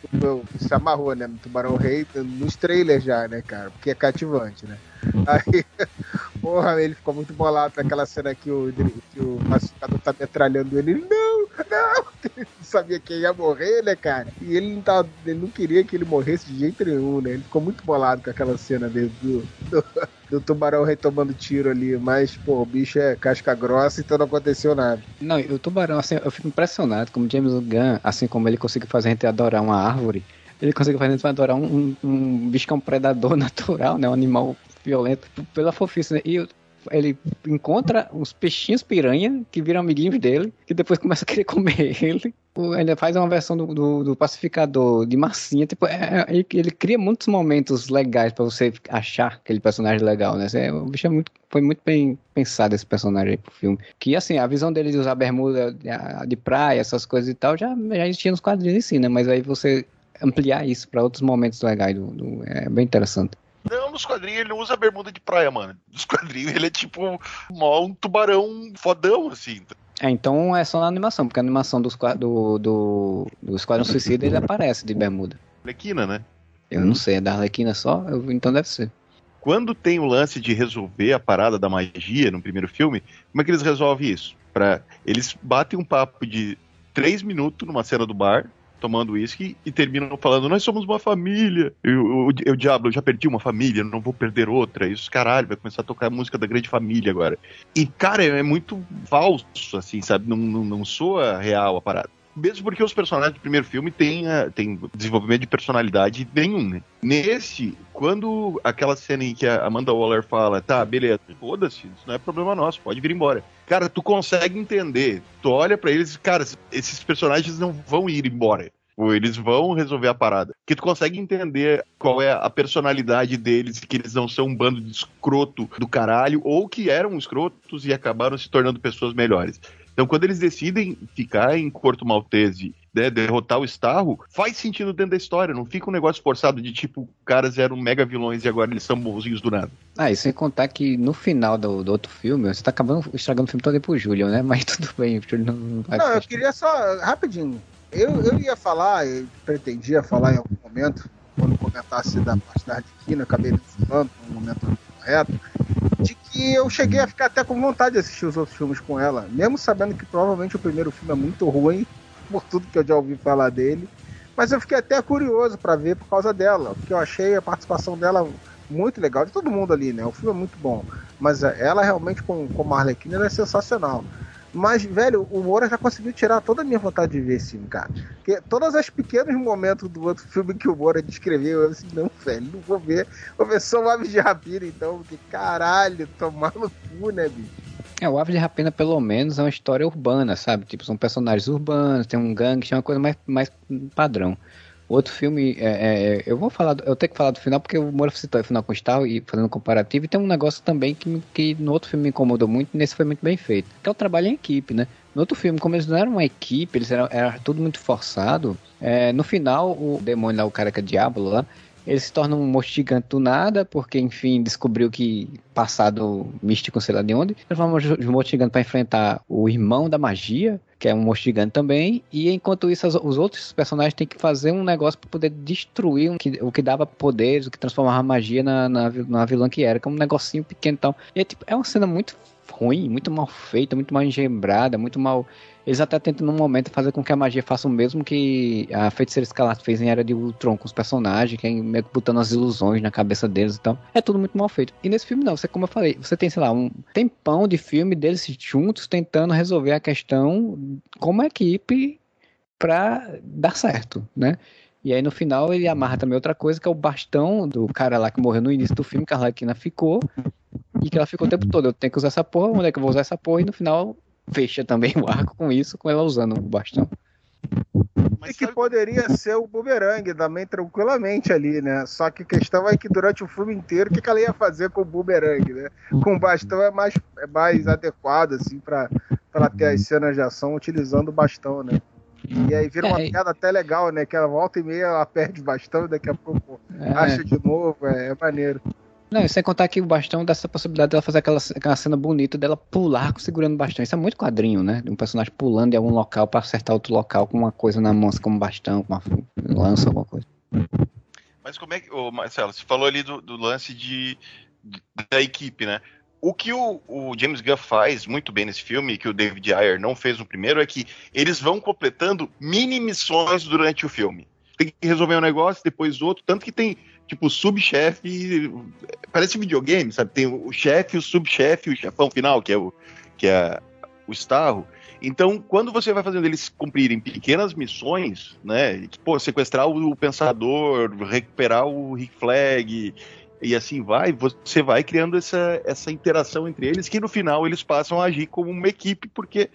C: se amarrou, né? No Tubarão Rei nos trailers já, né, cara? Porque é cativante, né? Aí, porra, ele ficou muito bolado naquela cena que o, que o pacificador tá metralhando ele. Ele, Não, não! Ele não sabia que ia morrer, né, cara? E ele não, tava, ele não queria que ele morresse de jeito nenhum, né? Ele ficou muito bolado com aquela cena dele do, do, do tubarão rei tomando tiro ali. Mas, pô, o bicho é casca grossa, então não aconteceu nada.
B: Não, o tubarão, assim, eu fico impressionado como James Gunn, assim como ele consegue fazer a gente adorar uma árvore, ele consegue fazer a gente adorar um, um, um bicho que é um predador natural, né? Um animal violento, pela fofice, né? E ele encontra uns peixinhos piranha que viram amiguinhos dele, que depois começa a querer comer ele. Ele faz uma versão do, do, do pacificador de massinha, tipo, é- é- ele, ele cria muitos momentos legais pra você achar aquele personagem legal, né? É, o bicho é muito, foi muito bem pensado esse personagem aí pro filme. Que assim, a visão dele de usar bermuda de, praia, essas coisas e tal, já, já existia nos quadrinhos em si, né? Mas aí você ampliar isso pra outros momentos legais do, do- é bem interessante.
D: Não, nos quadrinhos ele não usa bermuda de praia, mano. Nos quadrinhos ele é tipo mó um tubarão fodão, assim.
B: É, então é só na animação, porque a animação dos, do, do, do Esquadrão Suicida ele aparece de bermuda.
D: Arlequina, né?
B: Eu não sei, é da Arlequina só? Eu- então deve ser.
D: Quando tem o lance de resolver a parada da magia no primeiro filme, como é que eles resolvem isso? Pra, eles batem um papo de três minutos numa cena do bar, tomando uísque, e terminam falando: Nós somos uma família. Eu, o, diabo, eu já perdi uma família, não vou perder outra. E os caralho, vai começar a tocar a música da grande família agora. E, cara, é muito falso, assim, sabe? Não, não, não soa real a parada. Mesmo porque os personagens do primeiro filme têm, ah, têm desenvolvimento de personalidade nenhum, né? Nesse, quando aquela cena em que a Amanda Waller fala, tá, beleza, foda-se, isso não é problema nosso, pode vir embora. Cara, tu consegue entender. Tu olha pra eles cara, esses personagens não vão ir embora. Ou eles vão resolver a parada. Que tu consegue entender qual é a personalidade deles, que eles não são um bando de escroto do caralho, ou que eram escrotos e acabaram se tornando pessoas melhores. Então, quando eles decidem ficar em Corto Maltese, né, derrotar o Starro, faz sentido dentro da história. Não fica um negócio forçado de tipo, caras eram mega vilões e agora eles são bonzinhos do nada.
B: Ah, e sem contar que no final do, do outro filme, você tá acabando estragando o filme todo aí pro Júlio, né? Mas tudo bem, o Júlio não, não vai
C: Não, eu queria só, rapidinho. Eu, eu ia falar, eu pretendia falar em algum momento, quando comentasse da parte da Arlequina, acabei não falando no momento correto, de que eu cheguei a ficar até com vontade de assistir os outros filmes com ela, mesmo sabendo que provavelmente o primeiro filme é muito ruim, por tudo que eu já ouvi falar dele. Mas eu fiquei até curioso pra ver por causa dela, porque eu achei a participação dela muito legal, de todo mundo ali, né? O filme é muito bom, mas ela realmente, como, como Arlequina, ela é sensacional. Mas, velho, o Moura já conseguiu tirar toda a minha vontade de ver esse filme, cara. Porque todos os pequenos momentos do outro filme que o Moura descreveu, eu assim, não, velho, não vou ver. Vou ver só o Aves de Rapina, então, porque caralho, tomar no cu, né, bicho?
B: É, o Ave de Rapina, pelo menos, é uma história urbana, sabe? Tipo, são personagens urbanos, tem um gangue, é uma coisa mais, mais padrão. Outro filme, é, é, eu vou falar, eu tenho que falar do final porque o Moura citou o final com Star e fazendo comparativo, e tem um negócio também que, que no outro filme me incomodou muito, e nesse foi muito bem feito, que é o trabalho em equipe, né? No outro filme, como eles não eram uma equipe, eles eram, era tudo muito forçado, é, no final, o demônio lá, o cara que é diabo lá, ele se torna um monstro gigante do nada, porque, enfim, descobriu que passado místico, sei lá de onde, transforma um monstro gigante para enfrentar o irmão da magia, que é um monstro gigante também, e enquanto isso, os outros personagens têm que fazer um negócio para poder destruir o que, o que dava poderes, o que transformava magia na, na, na vilã que era, que é um negocinho pequeno e tal. E é, tipo, é uma cena muito ruim, muito mal feita, muito mal engembrada, muito mal. Eles até tentam num momento fazer com que a magia faça o mesmo que a Feiticeira Escarlate fez em Era de Ultron com os personagens, que é meio que botando as ilusões na cabeça deles e tal. É tudo muito mal feito. E nesse filme não, você como eu falei, você tem, sei lá, um tempão de filme deles juntos tentando resolver a questão como equipe pra dar certo, né? E aí no final ele amarra também outra coisa, que é o bastão do cara lá que morreu no início do filme, que a Arlequina ficou, e que ela ficou o tempo todo, eu tenho que usar essa porra, onde é que eu vou usar essa porra? E no final fecha também o arco com isso, com ela usando o bastão.
C: E que poderia ser o boomerang também tranquilamente ali, né? Só que a questão é que durante o filme inteiro, o que, que ela ia fazer com o boomerang, né? Com o bastão é mais, é mais adequado, assim, pra, pra ela ter as cenas de ação utilizando o bastão, né? E aí vira uma
B: É,
C: piada até legal, né? Que ela volta e meia, ela perde o bastão e daqui a pouco
B: É.
C: acha de novo, é, é maneiro.
B: Não, e sem contar que o bastão dá essa possibilidade dela fazer aquela, aquela cena bonita dela pular segurando o bastão. Isso é muito quadrinho, né? Um personagem pulando em algum local pra acertar outro local com uma coisa na mão, assim, como um bastão, com uma lança, alguma coisa.
D: Mas como é que. Ô, Marcelo, você falou ali do, do lance de, de- da equipe, né? O que o, o James Gunn faz muito bem nesse filme, que o David Ayer não fez no primeiro, é que eles vão completando mini missões durante o filme. Tem que resolver um negócio, depois outro, tanto que tem, tipo, subchefe. Parece videogame, sabe? Tem o chefe, o subchefe o chefão final, que é o, que é o Starro. Então, quando você vai fazendo eles cumprirem pequenas missões, né? Pô, sequestrar o pensador, recuperar o Rick Flag e assim vai, você vai criando essa, essa interação entre eles que no final eles passam a agir como uma equipe porque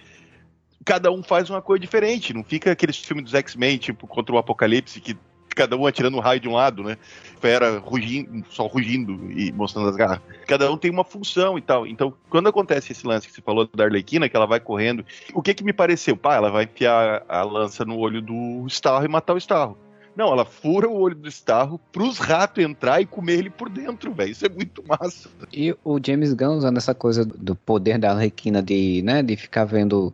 D: cada um faz uma coisa diferente. Não fica aqueles filmes dos X-Men, tipo, contra o Apocalipse, que cada um atirando um raio de um lado, né? Fera rugindo, só rugindo e mostrando as garras. Cada um tem uma função e tal. Então, quando acontece esse lance que você falou da Arlequina, que ela vai correndo, o que que me pareceu? Pá, ela vai enfiar a lança no olho do Starro e matar o Starro. Não, ela fura o olho do Starro pros ratos entrar e comer ele por dentro, velho. Isso é muito massa.
B: E o James Gunn usando essa coisa do poder da Arlequina de, né, de ficar vendo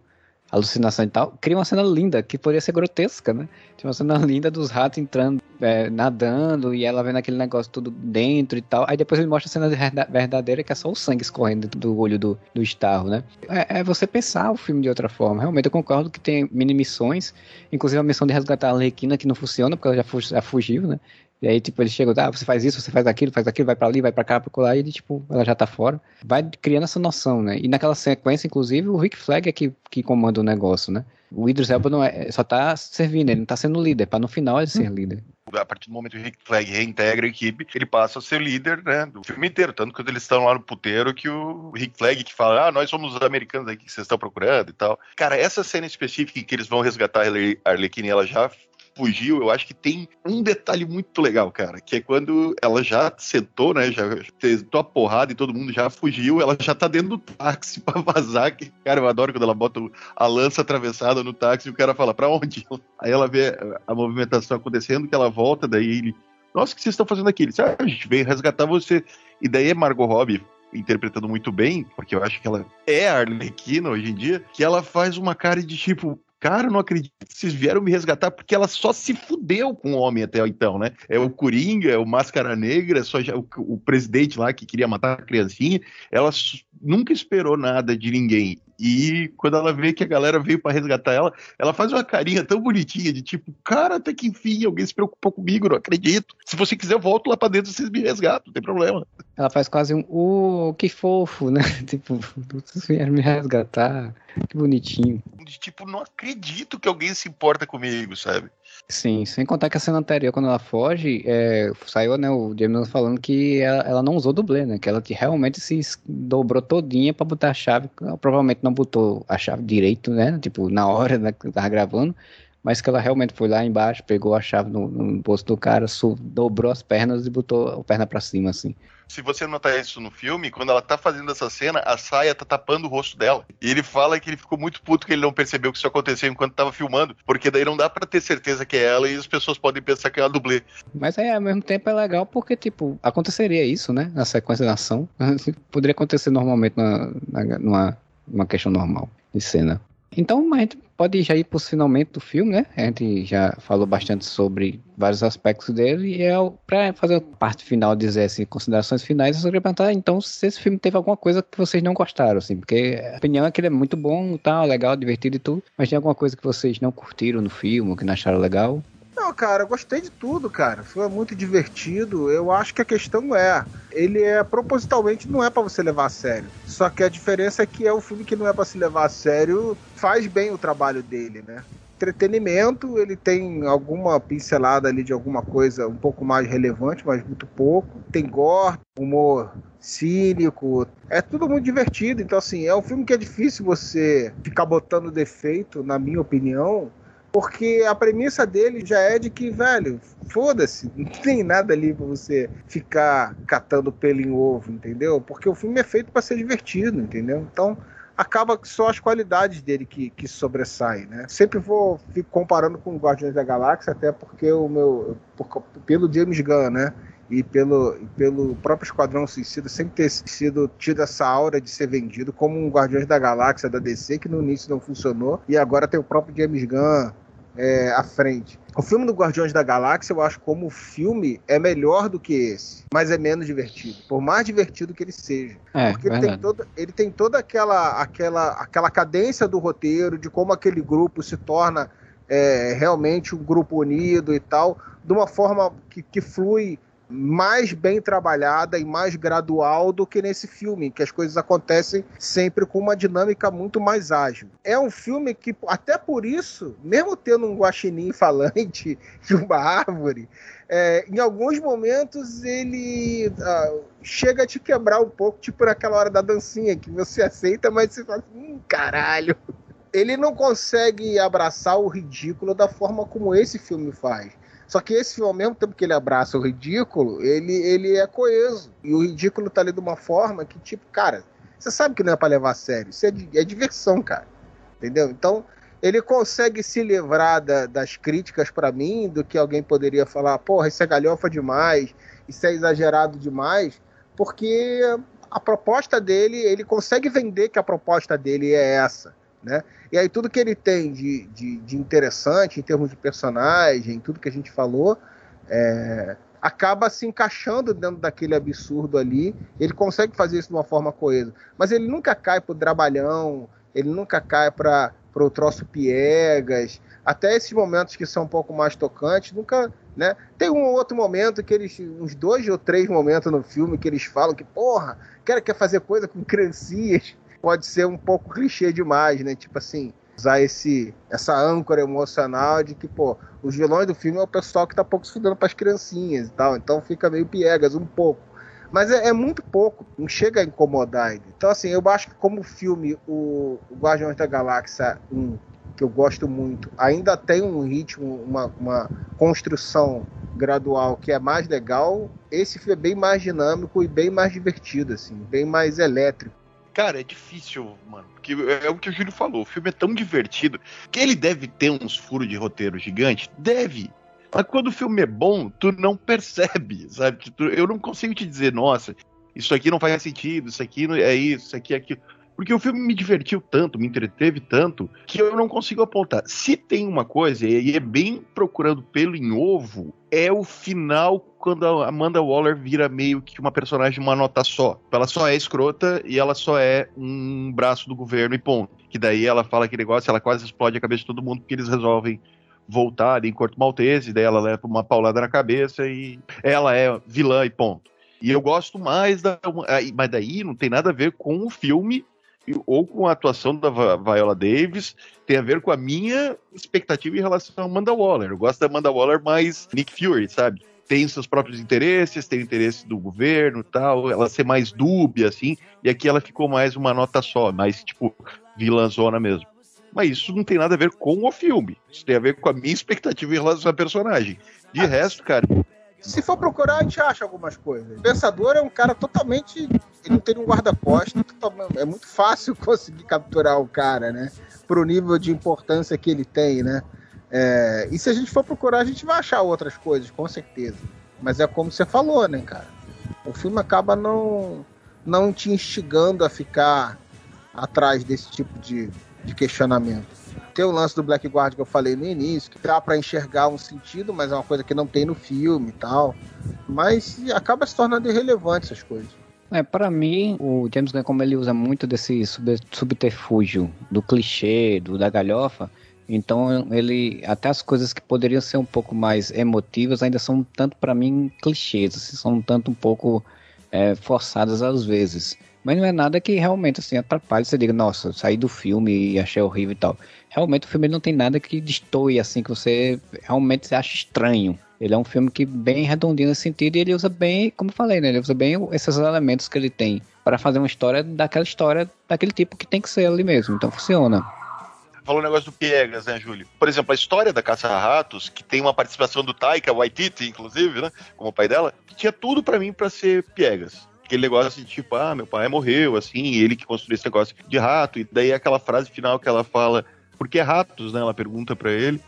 B: alucinação e tal, cria uma cena linda, que poderia ser grotesca, né? Tinha uma cena linda dos ratos entrando, é, nadando, e ela vendo aquele negócio tudo dentro e tal. Aí depois ele mostra a cena verda- verdadeira, que é só o sangue escorrendo do olho do, do Starro, né? É, é você pensar o filme de outra forma. Realmente eu concordo que tem mini missões, inclusive a missão de resgatar a Arlequina, que não funciona, porque ela já fugiu, né? E aí, tipo, ele chega, ah, você faz isso, você faz aquilo, faz aquilo, vai pra ali, vai pra cá, pra lá, e ele, tipo, ela já tá fora. Vai criando essa noção, né? E naquela sequência, inclusive, o Rick Flag é que, que comanda o negócio, né? O Idris Elba não é, só tá servindo, ele não tá sendo líder, pra no final ele ser líder.
D: a partir do momento que o Rick Flag reintegra a equipe, ele passa a ser líder, né, do filme inteiro. Tanto que quando eles estão lá no puteiro, que o Rick Flag que fala, ah, nós somos os americanos aqui que vocês estão procurando e tal. Cara, essa cena específica em que eles vão resgatar a Arle- a Arlequina e ela já fugiu, eu acho que tem um detalhe muito legal, cara, que é quando ela já sentou, né, já sentou a porrada e todo mundo já fugiu, ela já tá dentro do táxi pra vazar, que, cara, eu adoro quando ela bota a lança atravessada no táxi e o cara fala, pra onde? Aí ela vê a movimentação acontecendo, que ela volta, daí ele, nossa, o que vocês estão fazendo aqui? Ele disse, ah, a gente veio resgatar você. E daí é Margot Robbie interpretando muito bem, porque eu acho que ela é a Arlequina hoje em dia, que ela faz uma cara de tipo, cara, não acredito que vocês vieram me resgatar, porque ela só se fudeu com o homem até então, né? É o Coringa, é o Máscara Negra, só já, o, o presidente lá que queria matar a criancinha, ela nunca esperou nada de ninguém. E quando ela vê que a galera veio pra resgatar ela, ela faz uma carinha tão bonitinha de tipo, cara, até que enfim, alguém se preocupou comigo, não acredito. Se você quiser, eu volto lá pra dentro, vocês me resgatam, não tem problema.
B: Ela faz quase um, oh, que fofo, né? Tipo, vocês vieram me resgatar, que bonitinho.
D: De tipo, não acredito que alguém se importa comigo, sabe?
B: Sim, sem contar que a cena anterior, quando ela foge, é, saiu, né, o James falando que ela, ela não usou dublê, né, que ela te- realmente se dobrou todinha pra botar a chave, provavelmente não botou a chave direito, né, tipo, na hora né, que tava gravando, mas que ela realmente foi lá embaixo, pegou a chave no, no bolso do cara, dobrou as pernas e botou a perna pra cima, assim.
D: Se você notar isso no filme, quando ela tá fazendo essa cena, a saia tá tapando o rosto dela. E ele fala que ele ficou muito puto que ele não percebeu que isso aconteceu enquanto tava filmando, porque daí não dá pra ter certeza que é ela e as pessoas podem pensar que é uma dublê.
B: Mas aí, ao mesmo tempo, é legal porque, tipo, aconteceria isso, né? Na sequência da ação. Poderia acontecer normalmente numa, numa questão normal de cena. Então, a gente pode já ir para os finalmente do filme, né? A gente já falou bastante sobre vários aspectos dele. E é para fazer a parte final, dizer assim, considerações finais, eu só queria perguntar, então, se esse filme teve alguma coisa que vocês não gostaram, assim. Porque a opinião é que ele é muito bom, tal, legal, divertido e tudo. Mas tem alguma coisa que vocês não curtiram no filme, que não acharam legal?
C: Não, cara, eu gostei de tudo, cara. Foi muito divertido. Eu acho que a questão é, ele é propositalmente não é pra você levar a sério. Só que a diferença é que é um filme que não é pra se levar a sério, faz bem o trabalho dele, né? Entretenimento, ele tem alguma pincelada ali de alguma coisa um pouco mais relevante, mas muito pouco. Tem gore, humor cínico, é tudo muito divertido. Então, assim, é um filme que é difícil você ficar botando defeito, na minha opinião, porque a premissa dele já é de que, velho, foda-se, não tem nada ali pra você ficar catando pelo em ovo, entendeu? Porque o filme é feito pra ser divertido, entendeu? Então, acaba que só as qualidades dele que, que sobressaem, né? Sempre vou fico comparando com Guardiões da Galáxia, até porque o meu por, pelo James Gunn, né? E pelo, pelo próprio Esquadrão Suicida sempre ter sido tido essa aura de ser vendido como um Guardiões da Galáxia da DC, que no início não funcionou, e agora tem o próprio James Gunn é, à frente. O filme do Guardiões da Galáxia, eu acho como filme é melhor do que esse, mas é menos divertido. Por mais divertido que ele seja.
B: É,
C: Porque ele tem, toda, ele tem toda aquela, aquela, aquela cadência do roteiro, de como aquele grupo se torna é, realmente um grupo unido e tal, de uma forma que, que flui mais bem trabalhada e mais gradual do que nesse filme, que as coisas acontecem sempre com uma dinâmica muito mais ágil. É um filme que, até por isso, mesmo tendo um guaxinim falante de uma árvore, é, em alguns momentos ele ah, chega a te quebrar um pouco, tipo naquela hora da dancinha, que você aceita, mas você fala assim, hum, caralho. Ele não consegue abraçar o ridículo da forma como esse filme faz. Só que esse filme, ao mesmo tempo que ele abraça o ridículo, ele, ele é coeso. E o ridículo tá ali de uma forma que, tipo, cara, você sabe que não é pra levar a sério. Isso é, é diversão, cara. Entendeu? Então, ele consegue se livrar da- das críticas pra mim, do que alguém poderia falar, porra, isso é galhofa demais, isso é exagerado demais, porque a proposta dele, ele consegue vender que a proposta dele é essa, né? E aí tudo que ele tem de, de, de interessante em termos de personagem, tudo que a gente falou, é, acaba se encaixando dentro daquele absurdo ali. Ele consegue fazer isso de uma forma coesa. Mas ele nunca cai pro drabalhão, ele nunca cai para o troço piegas. Até esses momentos que são um pouco mais tocantes, nunca. Né? Tem um ou outro momento que eles. uns dois ou três momentos no filme que eles falam que, porra, quer, quer fazer coisa com criancinhas pode ser um pouco clichê demais, né? Tipo assim, usar esse, essa âncora emocional de que, pô, os vilões do filme é o pessoal que tá pouco se fudendo pras criancinhas e tal. Então fica meio piegas um pouco. Mas é, é muito pouco, não chega a incomodar ainda. Então, assim, eu acho que como filme, o, o Guardiões da Galáxia 1, que eu gosto muito, ainda tem um ritmo, uma, uma construção gradual que é mais legal. Esse filme é bem mais dinâmico e bem mais divertido, assim, bem mais elétrico.
D: Cara, é difícil, mano. Porque é o que o Júlio falou. O filme é tão divertido que ele deve ter uns furos de roteiro gigante. Deve. Mas quando o filme é bom, tu não percebe, sabe? Eu não consigo te dizer, nossa, isso aqui não faz sentido, isso aqui é isso, isso aqui é aquilo. Porque o filme me divertiu tanto, me entreteve tanto, que eu não consigo apontar. Se tem uma coisa, e é bem procurando pelo em ovo, é o final quando a Amanda Waller vira meio que uma personagem uma nota só. Ela só é escrota e ela só é um braço do governo e ponto. Que daí ela fala aquele negócio, ela quase explode a cabeça de todo mundo porque eles resolvem voltar em Corto Maltese, daí ela leva uma paulada na cabeça e ela é vilã e ponto. E eu gosto mais da. Mas daí não tem nada a ver com o filme ou com a atuação da Viola Davis, tem a ver com a minha expectativa em relação a Amanda Waller. Eu gosto da Amanda Waller mais Nick Fury, sabe? Tem seus próprios interesses, tem o interesse do governo tal, ela ser mais dúbia, assim, e aqui ela ficou mais uma nota só, mais tipo vilãzona mesmo. Mas isso não tem nada a ver com o filme. Isso tem a ver com a minha expectativa em relação à personagem. De resto, cara,
C: Se for procurar, a gente acha algumas coisas. O Pensador é um cara totalmente. Ele não tem um guarda-costas. É muito fácil conseguir capturar o cara, né? Pro nível de importância que ele tem, né? É, e se a gente for procurar, a gente vai achar outras coisas, com certeza. Mas é como você falou, né, cara? O filme acaba não, não te instigando a ficar atrás desse tipo de, de questionamento. Tem o lance do Black Guard que eu falei no início, que dá pra enxergar um sentido, mas é uma coisa que não tem no filme e tal. Mas acaba se tornando irrelevante essas coisas.
B: É, para mim, o James Gunn, como ele usa muito desse sub- subterfúgio do clichê, do da galhofa, então ele até as coisas que poderiam ser um pouco mais emotivas ainda são um tanto para mim clichês, assim, são um tanto um pouco é, forçadas às vezes. Mas não é nada que realmente assim atrapalhe, você diga, nossa, saí do filme e achei horrível e tal. Realmente o filme não tem nada que destoie assim que você realmente acha estranho. Ele é um filme que bem redondinho nesse sentido e ele usa bem, como eu falei, né? Ele usa bem esses elementos que ele tem para fazer uma história daquela história daquele tipo que tem que ser ali mesmo. Então funciona.
D: falou o negócio do Piegas, né, Júlio? Por exemplo, a história da Caça-Ratos, que tem uma participação do Taika Waititi, inclusive, né, como pai dela, tinha tudo pra mim pra ser Piegas. Aquele negócio de tipo, ah, meu pai morreu, assim, ele que construiu esse negócio de rato, e daí aquela frase final que ela fala, por que ratos, né? Ela pergunta para ele,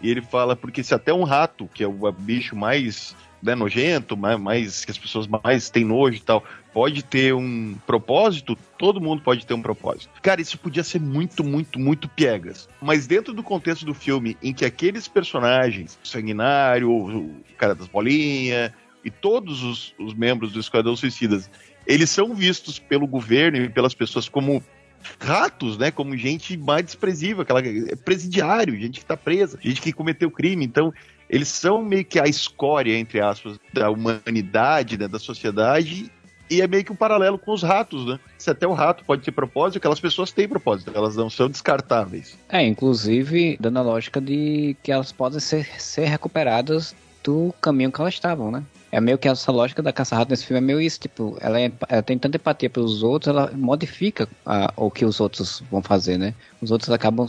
D: e ele fala, porque se até um rato, que é o bicho mais né, nojento, mais, mais, que as pessoas mais têm nojo e tal, pode ter um propósito, todo mundo pode ter um propósito. Cara, isso podia ser muito, muito, muito piegas. Mas dentro do contexto do filme, em que aqueles personagens, o Sanguinário, o cara das bolinhas, e todos os, os membros do Esquadrão Suicidas, eles são vistos pelo governo e pelas pessoas como ratos, né? Como gente mais desprezível, aquela presidiário, gente que tá presa, gente que cometeu crime. Então, eles são meio que a escória, entre aspas, da humanidade, né, da sociedade, e é meio que um paralelo com os ratos, né? Se até o rato pode ter propósito, aquelas pessoas têm propósito, elas não são descartáveis.
B: É, inclusive dando a lógica de que elas podem ser, ser recuperadas do caminho que elas estavam, né? É meio que essa lógica da caça-rato nesse filme é meio isso, tipo, ela, é, ela, tem tanta empatia pelos outros, ela modifica a, o que os outros vão fazer, né? Os outros acabam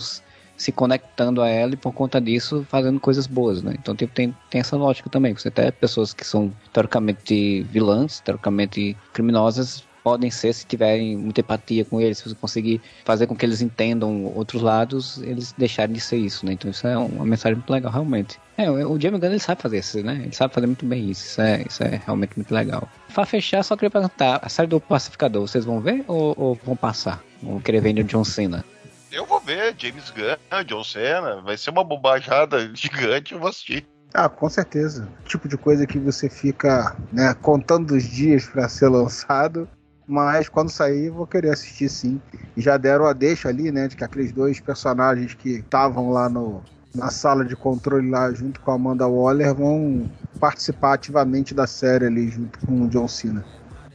B: se conectando a ela e por conta disso fazendo coisas boas, né? Então tipo, tem, tem essa lógica também. Você tem pessoas que são teoricamente vilãs, teoricamente criminosas, podem ser se tiverem muita empatia com eles, se você conseguir fazer com que eles entendam outros lados, eles deixarem de ser isso, né? Então isso é uma mensagem muito legal, realmente. É, o Jamie Gunn ele sabe fazer isso, né? Ele sabe fazer muito bem isso. Isso é, isso é realmente muito legal. Pra fechar, só queria perguntar: a série do Pacificador, vocês vão ver ou, ou vão passar? Vão querer ver o John Cena?
D: Eu vou ver, James Gunn, John Cena, vai ser uma bobajada gigante, eu vou assistir.
C: Ah, com certeza. Tipo de coisa que você fica né, contando os dias para ser lançado mas quando sair vou querer assistir sim. E já deram a deixa ali, né, de que aqueles dois personagens que estavam lá no, na sala de controle lá junto com a Amanda Waller vão participar ativamente da série ali junto com o John Cena.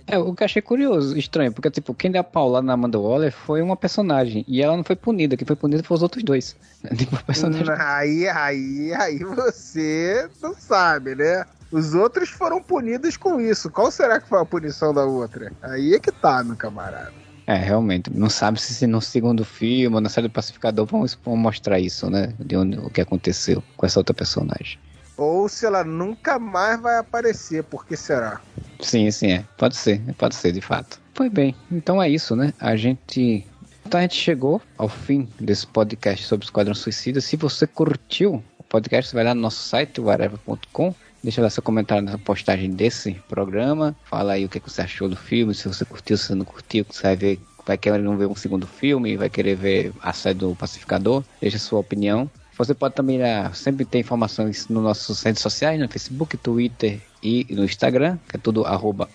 B: É, o que eu achei curioso, estranho, porque, tipo, quem deu a pau lá na Amanda Waller foi uma personagem, e ela não foi punida, quem foi punida foi os outros dois. Tipo,
C: personagem... Aí, aí, aí você não sabe, né? Os outros foram punidos com isso. Qual será que foi a punição da outra? Aí é que tá, meu camarada.
B: É, realmente. Não sabe se no segundo filme ou na série do Pacificador vão, vão mostrar isso, né? De onde, o que aconteceu com essa outra personagem.
C: Ou se ela nunca mais vai aparecer, por que será?
B: Sim, sim, é. Pode ser, pode ser, de fato. Foi bem. Então é isso, né? A gente. Então a gente chegou ao fim desse podcast sobre Esquadrão Suicida. Se você curtiu o podcast, você vai lá no nosso site, whatever.com Deixa lá seu comentário na postagem desse programa. Fala aí o que, você achou do filme, se você curtiu, se você não curtiu, você vai ver, vai querer não ver um segundo filme, vai querer ver a série do Pacificador. Deixa sua opinião. Você pode também né, sempre ter informações nos nossos redes sociais, no Facebook, Twitter e no Instagram, que é tudo arroba.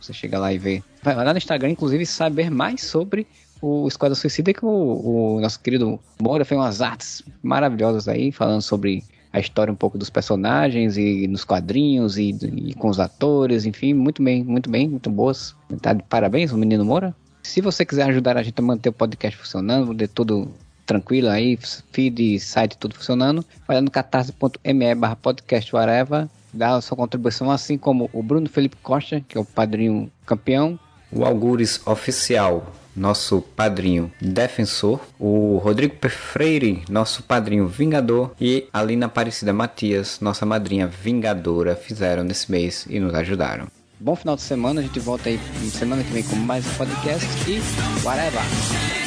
B: Você chega lá e vê. Vai lá no Instagram, inclusive, saber mais sobre o Esquadrão Suicida, que o, o nosso querido Moura fez umas artes maravilhosas aí, falando sobre a história um pouco dos personagens e nos quadrinhos e, e com os atores, enfim, muito bem, muito bem, muito boas. Tá de parabéns, o menino Moura. Se você quiser ajudar a gente a manter o podcast funcionando, de tudo tranquilo aí, feed, site, tudo funcionando, vai lá no catarse.me barra podcast whatever, dá a sua contribuição, assim como o Bruno Felipe Costa, que é o padrinho campeão.
H: O Algures Oficial nosso padrinho defensor, o Rodrigo Freire, nosso padrinho vingador, e a Lina Aparecida Matias, nossa madrinha vingadora, fizeram nesse mês e nos ajudaram.
B: Bom final de semana, a gente volta aí semana que vem com mais um podcast e whatever!